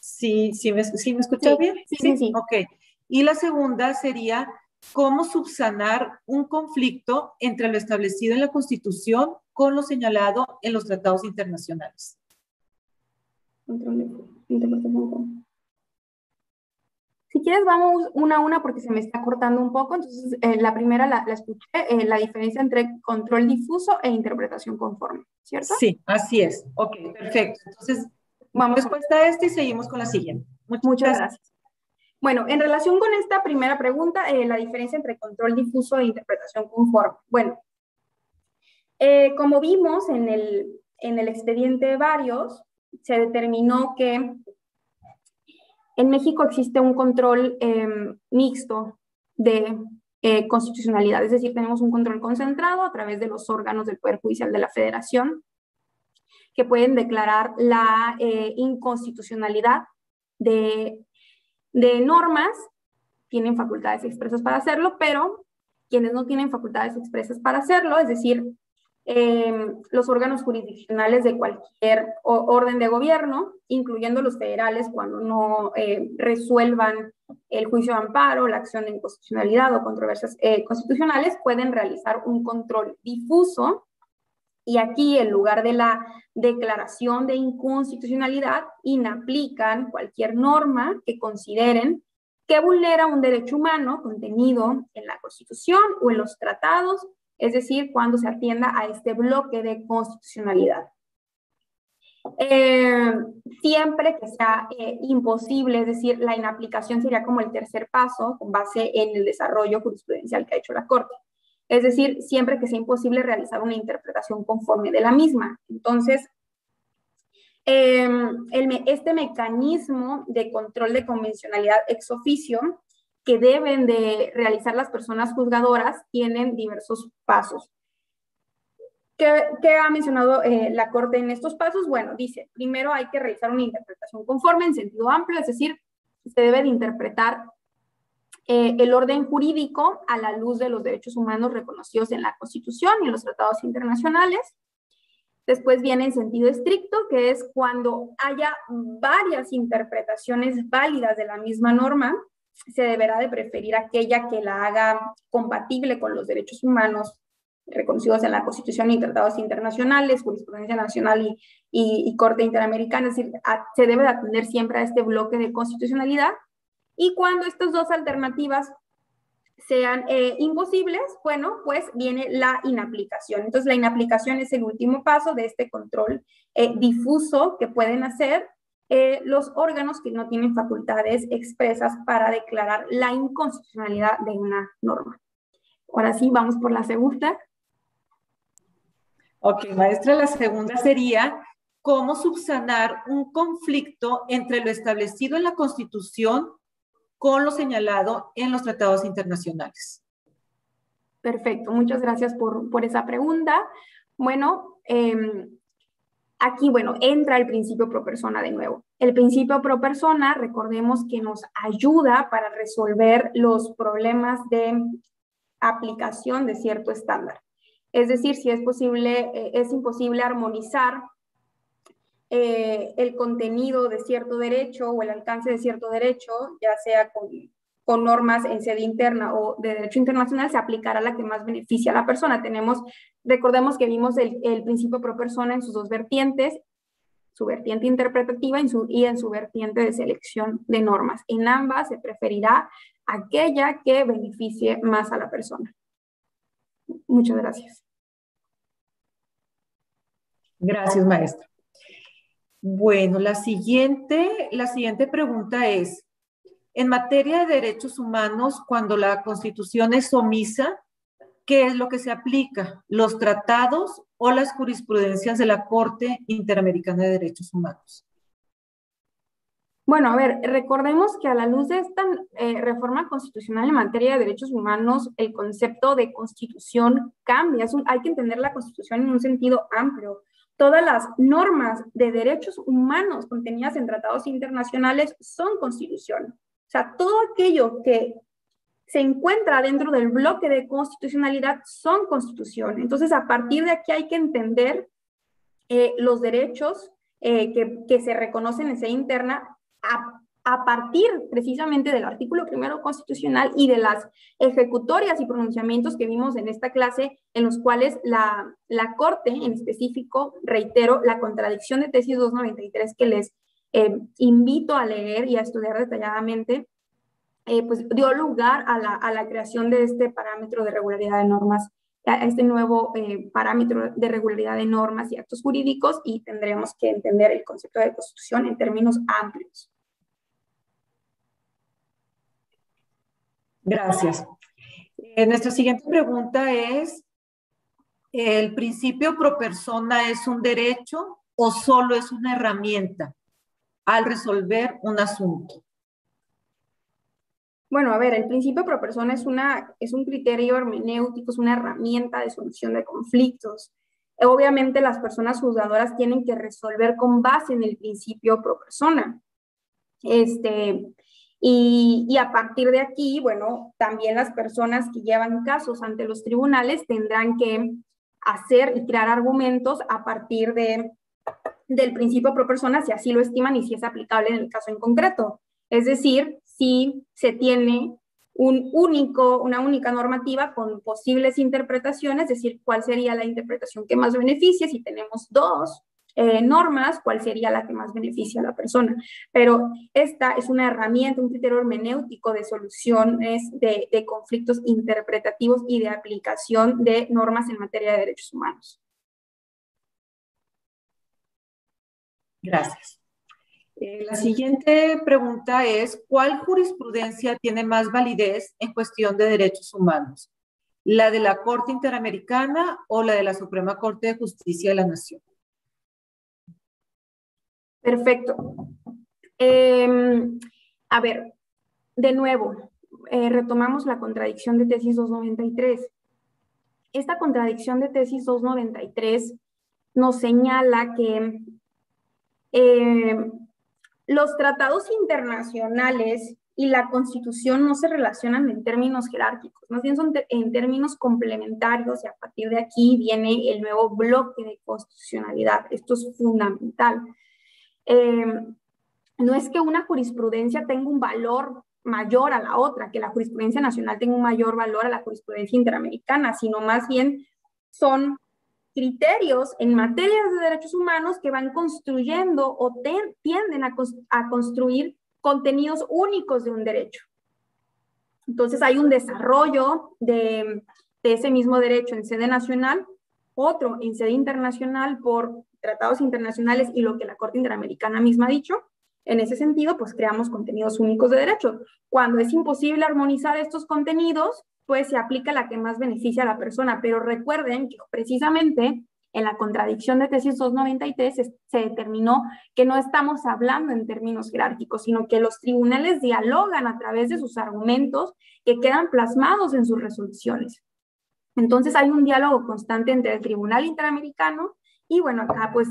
¿Sí, sí, me, sí me escuchas bien? Sí, sí, sí. Ok. Y la segunda sería, ¿cómo subsanar un conflicto entre lo establecido en la Constitución con lo señalado en los tratados internacionales? Interpretación si quieres, vamos una a una porque se me está cortando un poco. Entonces, eh, la primera la, escuché, eh, la diferencia entre control difuso e interpretación conforme, ¿cierto? Sí, así es. Ok, perfecto. Entonces, vamos respuesta a esta y seguimos con la siguiente. Muchas, gracias. Bueno, en relación con esta primera pregunta, eh, la diferencia entre control difuso e interpretación conforme. Bueno, como vimos en el, en el expediente varios, se determinó que en México existe un control em, mixto de eh, constitucionalidad, es decir, tenemos un control concentrado a través de los órganos del Poder Judicial de la Federación que pueden declarar la eh, inconstitucionalidad de, de normas, tienen facultades expresas para hacerlo, pero quienes no tienen facultades expresas para hacerlo, es decir, Em, los órganos jurisdiccionales de cualquier orden de gobierno, incluyendo los federales cuando no eh, resuelvan el juicio de amparo, la acción de inconstitucionalidad o controversias eh, constitucionales, pueden realizar un control difuso. Y aquí, en lugar de la declaración de inconstitucionalidad, inaplican cualquier norma que consideren que vulnera un derecho humano contenido en la Constitución o en los tratados es decir, cuando se atienda a este bloque de constitucionalidad. Eh, siempre que sea eh, imposible, es decir, la inaplicación sería como el tercer paso con base en el desarrollo jurisprudencial que ha hecho la Corte. Es decir, siempre que sea imposible realizar una interpretación conforme de la misma. Entonces, eh, este mecanismo de control de convencionalidad ex oficio que deben de realizar las personas juzgadoras tienen diversos pasos. ¿Qué, ha mencionado eh, la Corte en estos pasos? Bueno, dice, primero hay que realizar una interpretación conforme en sentido amplio, es decir, se debe de interpretar eh, el orden jurídico a la luz de los derechos humanos reconocidos en la Constitución y en los tratados internacionales. Después viene en sentido estricto, que es cuando haya varias interpretaciones válidas de la misma norma se deberá de preferir aquella que la haga compatible con los derechos humanos reconocidos en la Constitución y tratados internacionales, jurisprudencia nacional y, Corte Interamericana, es decir, se debe de atender siempre a este bloque de constitucionalidad. Y cuando estas dos alternativas sean eh, imposibles, bueno, pues viene la inaplicación. Entonces, la inaplicación es el último paso de este control eh, difuso que pueden hacer eh, los órganos que no tienen facultades expresas para declarar la inconstitucionalidad de una norma. Ahora sí, vamos por la segunda. Ok, maestra, la segunda sería cómo subsanar un conflicto entre lo establecido en la Constitución con lo señalado en los tratados internacionales. Perfecto, muchas gracias por, por esa pregunta. Bueno, eh, Aquí, bueno, entra el principio pro persona de nuevo. El principio pro persona, recordemos que nos ayuda para resolver los problemas de aplicación de cierto estándar. Es decir, si es posible, eh, es imposible armonizar eh, el contenido de cierto derecho o el alcance de cierto derecho, ya sea con normas en sede interna o de derecho internacional, se aplicará la que más beneficia a la persona. Tenemos, recordemos que vimos el, principio pro persona en sus dos vertientes, su vertiente interpretativa y, y en su vertiente de selección de normas. En ambas se preferirá aquella que beneficie más a la persona. Muchas gracias. Gracias, maestra. Bueno, la siguiente, la siguiente pregunta es, en materia de derechos humanos, cuando la Constitución es omisa, ¿qué es lo que se aplica? ¿Los tratados o las jurisprudencias de la Corte Interamericana de Derechos Humanos? Bueno, a ver, recordemos que a la luz de esta eh, reforma constitucional en materia de derechos humanos, el concepto de constitución cambia. hay que entender la constitución en un sentido amplio. Todas las normas de derechos humanos contenidas en tratados internacionales son constitución. O sea, todo aquello que se encuentra dentro del bloque de constitucionalidad son constitución. Entonces, a partir de aquí hay que entender eh, los derechos eh, que, se reconocen en sede interna partir precisamente del artículo primero constitucional y de las ejecutorias y pronunciamientos que vimos en esta clase, en los cuales la, la Corte en específico, reitero, la contradicción de tesis 293 que les eh, invito a leer y a estudiar detalladamente, eh, pues dio lugar a la, a la, creación de este parámetro de regularidad de normas, a este nuevo eh, parámetro de regularidad de normas y actos jurídicos y tendremos que entender el concepto de constitución en términos amplios. Gracias. nuestra siguiente pregunta es, ¿el principio pro persona es un derecho o solo es una herramienta? al resolver un asunto? Bueno, a ver, el principio pro persona es, una, es un criterio hermenéutico, es una herramienta de solución de conflictos. Obviamente las personas juzgadoras tienen que resolver con base en el principio pro persona. Este, y, a partir de aquí, bueno, también las personas que llevan casos ante los tribunales tendrán que hacer y crear argumentos a partir de del principio pro persona si así lo estiman y si es aplicable en el caso en concreto. Es decir, si se tiene un único, una única normativa con posibles interpretaciones, es decir, cuál sería la interpretación que más beneficia, si tenemos dos eh, normas, cuál sería la que más beneficia a la persona. Pero esta es una herramienta, un criterio hermenéutico de soluciones de, de conflictos interpretativos y de aplicación de normas en materia de derechos humanos. Gracias. Eh, la siguiente pregunta es, ¿cuál jurisprudencia tiene más validez en cuestión de derechos humanos? ¿La de la Corte Interamericana o la de la Suprema Corte de Justicia de la Nación? Perfecto. Em, a ver, de nuevo, eh, retomamos la contradicción de tesis 293. Esta contradicción de tesis 293 nos señala que eh, los tratados internacionales y la constitución no se relacionan en términos jerárquicos, más bien son en términos complementarios y a partir de aquí viene el nuevo bloque de constitucionalidad. Esto es fundamental. Eh, no es que una jurisprudencia tenga un valor mayor a la otra, que la jurisprudencia nacional tenga un mayor valor a la jurisprudencia interamericana, sino más bien son criterios en materia de derechos humanos que van construyendo o tienden a, construir contenidos únicos de un derecho. Entonces hay un desarrollo de, de ese mismo derecho en sede nacional, otro en sede internacional por tratados internacionales y lo que la Corte Interamericana misma ha dicho. En ese sentido, pues creamos contenidos únicos de derecho. Cuando es imposible armonizar estos contenidos, pues se aplica la que más beneficia a la persona. Pero recuerden que precisamente en la contradicción de tesis 293 se, se, determinó que no estamos hablando en términos jerárquicos, sino que los tribunales dialogan a través de sus argumentos que quedan plasmados en sus resoluciones. Entonces hay un diálogo constante entre el Tribunal Interamericano y bueno, acá pues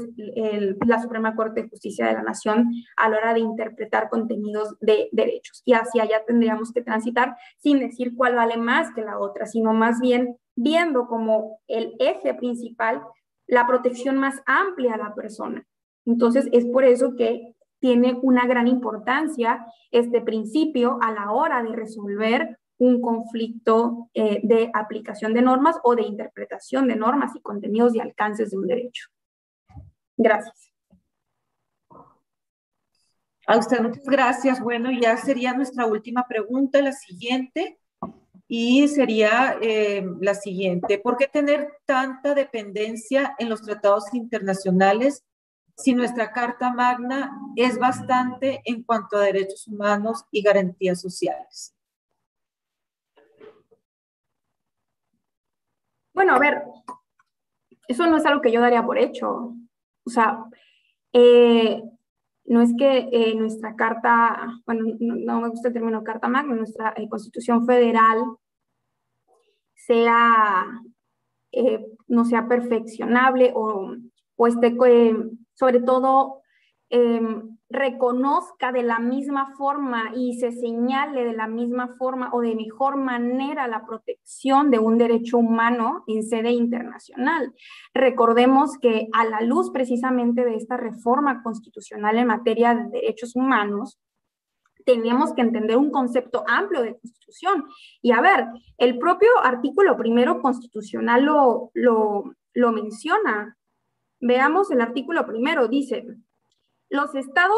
la Suprema Corte de Justicia de la Nación a la hora de interpretar contenidos de derechos. Y hacia allá tendríamos que transitar sin decir cuál vale más que la otra, sino más bien viendo como el eje principal la protección más amplia a la persona. Entonces, es por eso que tiene una gran importancia este principio a la hora de resolver un conflicto eh, de aplicación de normas o de interpretación de normas y contenidos y alcances de un derecho. Gracias. A usted muchas gracias. Bueno, ya sería nuestra última pregunta, la siguiente. Y sería eh, la siguiente, ¿por qué tener tanta dependencia en los tratados internacionales si nuestra Carta Magna es bastante en cuanto a derechos humanos y garantías sociales? Bueno, a ver, eso no es algo que yo daría por hecho. O sea, eh, no es que eh, nuestra carta, bueno, no, me gusta el término carta magna, nuestra constitución federal sea, eh, no sea perfeccionable o, o esté, eh, sobre todo, reconozca de la misma forma y se señale de la misma forma o de mejor manera la protección de un derecho humano en sede internacional. Recordemos que a la luz precisamente de esta reforma constitucional en materia de derechos humanos, tenemos que entender un concepto amplio de constitución. Y a ver, el propio artículo primero constitucional lo, lo, lo menciona. Veamos el artículo primero, dice, los estados,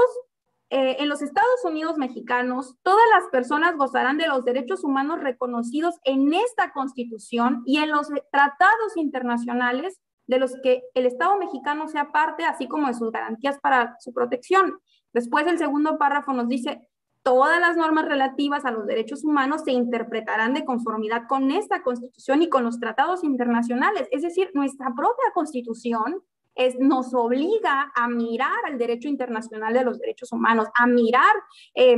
eh, en los Estados Unidos mexicanos, todas las personas gozarán de los derechos humanos reconocidos en esta constitución y en los tratados internacionales de los que el Estado mexicano sea parte, así como de sus garantías para su protección. Después el segundo párrafo nos dice, todas las normas relativas a los derechos humanos se interpretarán de conformidad con esta Constitución y con los tratados internacionales. Es decir, nuestra propia Constitución es, nos obliga a mirar al derecho internacional de los derechos humanos, a mirar eh,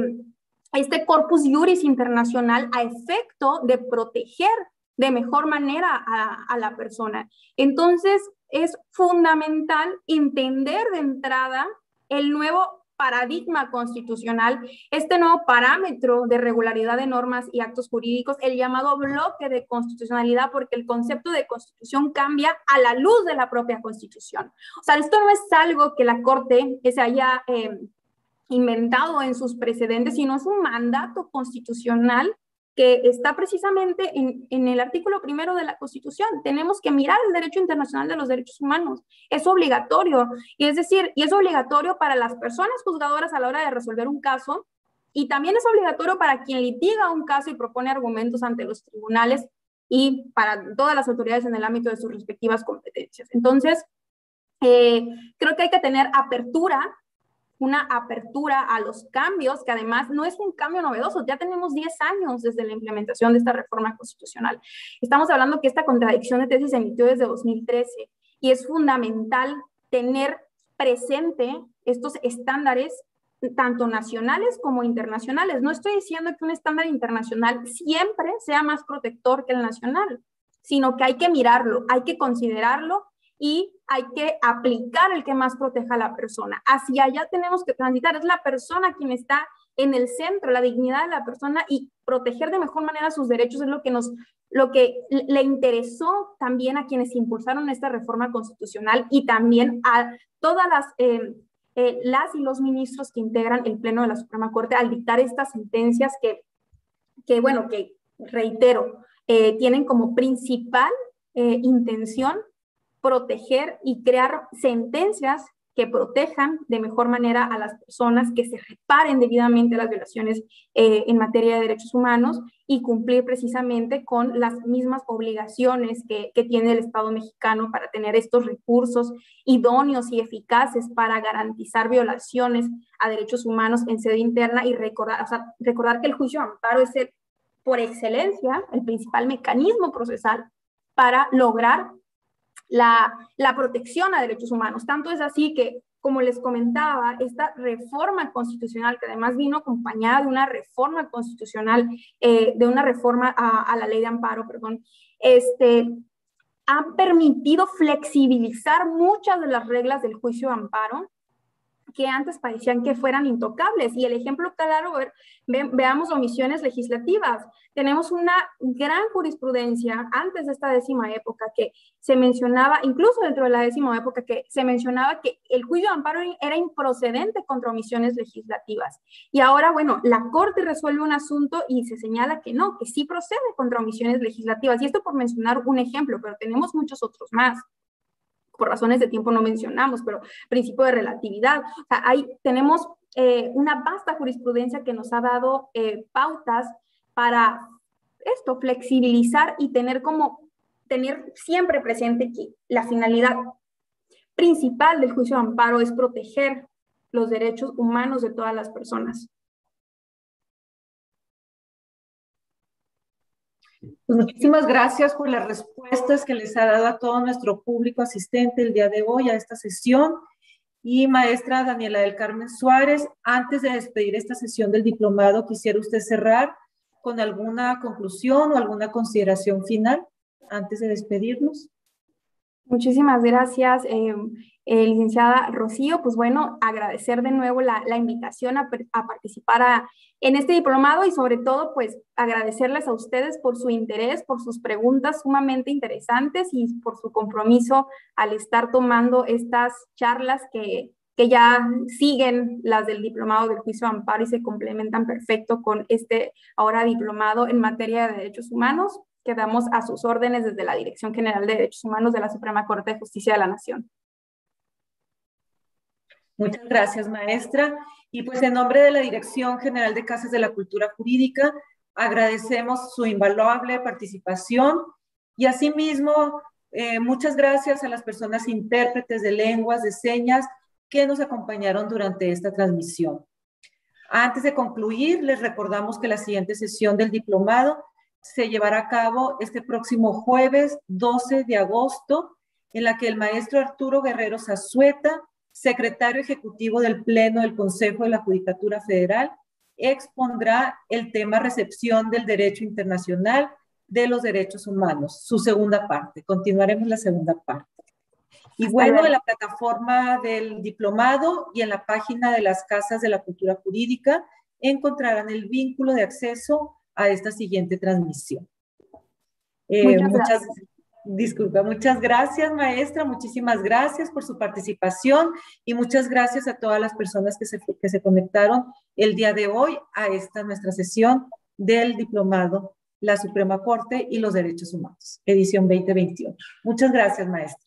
este corpus juris internacional a efecto de proteger de mejor manera a, a la persona. Entonces, es fundamental entender de entrada el nuevo paradigma constitucional, este nuevo parámetro de regularidad de normas y actos jurídicos, el llamado bloque de constitucionalidad, porque el concepto de constitución cambia a la luz de la propia constitución. O sea, esto no es algo que la Corte se haya eh, inventado en sus precedentes, sino es un mandato constitucional que está precisamente en, el artículo primero de la Constitución. Tenemos que mirar el derecho internacional de los derechos humanos. Es obligatorio. Y es decir, y es obligatorio para las personas juzgadoras a la hora de resolver un caso y también es obligatorio para quien litiga un caso y propone argumentos ante los tribunales y para todas las autoridades en el ámbito de sus respectivas competencias. Entonces, eh, creo que hay que tener apertura una apertura a los cambios, que además no es un cambio novedoso, ya tenemos 10 años desde la implementación de esta reforma constitucional. Estamos hablando que esta contradicción de tesis se emitió desde 2013 y es fundamental tener presente estos estándares tanto nacionales como internacionales. No estoy diciendo que un estándar internacional siempre sea más protector que el nacional, sino que hay que mirarlo, hay que considerarlo y hay que aplicar el que más proteja a la persona. Hacia allá tenemos que transitar. Es la persona quien está en el centro, la dignidad de la persona y proteger de mejor manera sus derechos es lo que nos lo que le interesó también a quienes impulsaron esta reforma constitucional y también a todas las eh, eh, las y los ministros que integran el Pleno de la Suprema Corte al dictar estas sentencias que, que bueno, que reitero, eh, tienen como principal intención proteger y crear sentencias que protejan de mejor manera a las personas, que se reparen debidamente las violaciones eh, en materia de derechos humanos y cumplir precisamente con las mismas obligaciones que, tiene el Estado mexicano para tener estos recursos idóneos y eficaces para garantizar violaciones a derechos humanos en sede interna y recordar, o sea, recordar que el juicio amparo es el, por excelencia el principal mecanismo procesal para lograr la, protección a derechos humanos. Tanto es así que, como les comentaba, esta reforma constitucional, que además vino acompañada de una reforma constitucional, eh, de una reforma a, a, la ley de amparo, perdón, este, han permitido flexibilizar muchas de las reglas del juicio de amparo que antes parecían que fueran intocables. Y el ejemplo claro, ver, veamos omisiones legislativas. Tenemos una gran jurisprudencia antes de esta décima época que se mencionaba, incluso dentro de la décima época, que se mencionaba que el juicio de amparo era improcedente contra omisiones legislativas. Y ahora, bueno, la Corte resuelve un asunto y se señala que no, que sí procede contra omisiones legislativas. Y esto por mencionar un ejemplo, pero tenemos muchos otros más por razones de tiempo no mencionamos, pero principio de relatividad. Ahí tenemos eh, una vasta jurisprudencia que nos ha dado eh, pautas para esto, flexibilizar y tener como, tener siempre presente que la finalidad principal del juicio de amparo es proteger los derechos humanos de todas las personas. Pues muchísimas gracias por las respuestas que les ha dado a todo nuestro público asistente el día de hoy a esta sesión. Y maestra Daniela del Carmen Suárez, antes de despedir esta sesión del diplomado, quisiera usted cerrar con alguna conclusión o alguna consideración final antes de despedirnos. Muchísimas gracias, eh, eh, licenciada Rocío. Pues bueno, agradecer de nuevo la, invitación a, participar en este diplomado y sobre todo, pues agradecerles a ustedes por su interés, por sus preguntas sumamente interesantes y por su compromiso al estar tomando estas charlas que, que ya siguen las del diplomado del juicio amparo y se complementan perfecto con este ahora diplomado en materia de derechos humanos quedamos a sus órdenes desde la Dirección General de Derechos Humanos de la Suprema Corte de Justicia de la Nación. Muchas gracias, maestra. Y pues en nombre de la Dirección General de Casas de la Cultura Jurídica, agradecemos su invaluable participación y asimismo eh, muchas gracias a las personas intérpretes de lenguas, de señas que nos acompañaron durante esta transmisión. Antes de concluir, les recordamos que la siguiente sesión del diplomado se llevará a cabo este próximo jueves 12 de agosto, en la que el maestro Arturo Guerrero Zazueta, secretario ejecutivo del Pleno del Consejo de la Judicatura Federal, expondrá el tema recepción del derecho internacional de los derechos humanos, su segunda parte. Continuaremos la segunda parte. Y bueno, en la plataforma del diplomado y en la página de las casas de la cultura jurídica encontrarán el vínculo de acceso a esta siguiente transmisión. Eh, muchas, muchas disculpa, muchas gracias maestra, muchísimas gracias por su participación y muchas gracias a todas las personas que se, que se conectaron el día de hoy a esta nuestra sesión del diplomado La Suprema Corte y los Derechos Humanos, edición 2021. Muchas gracias maestra.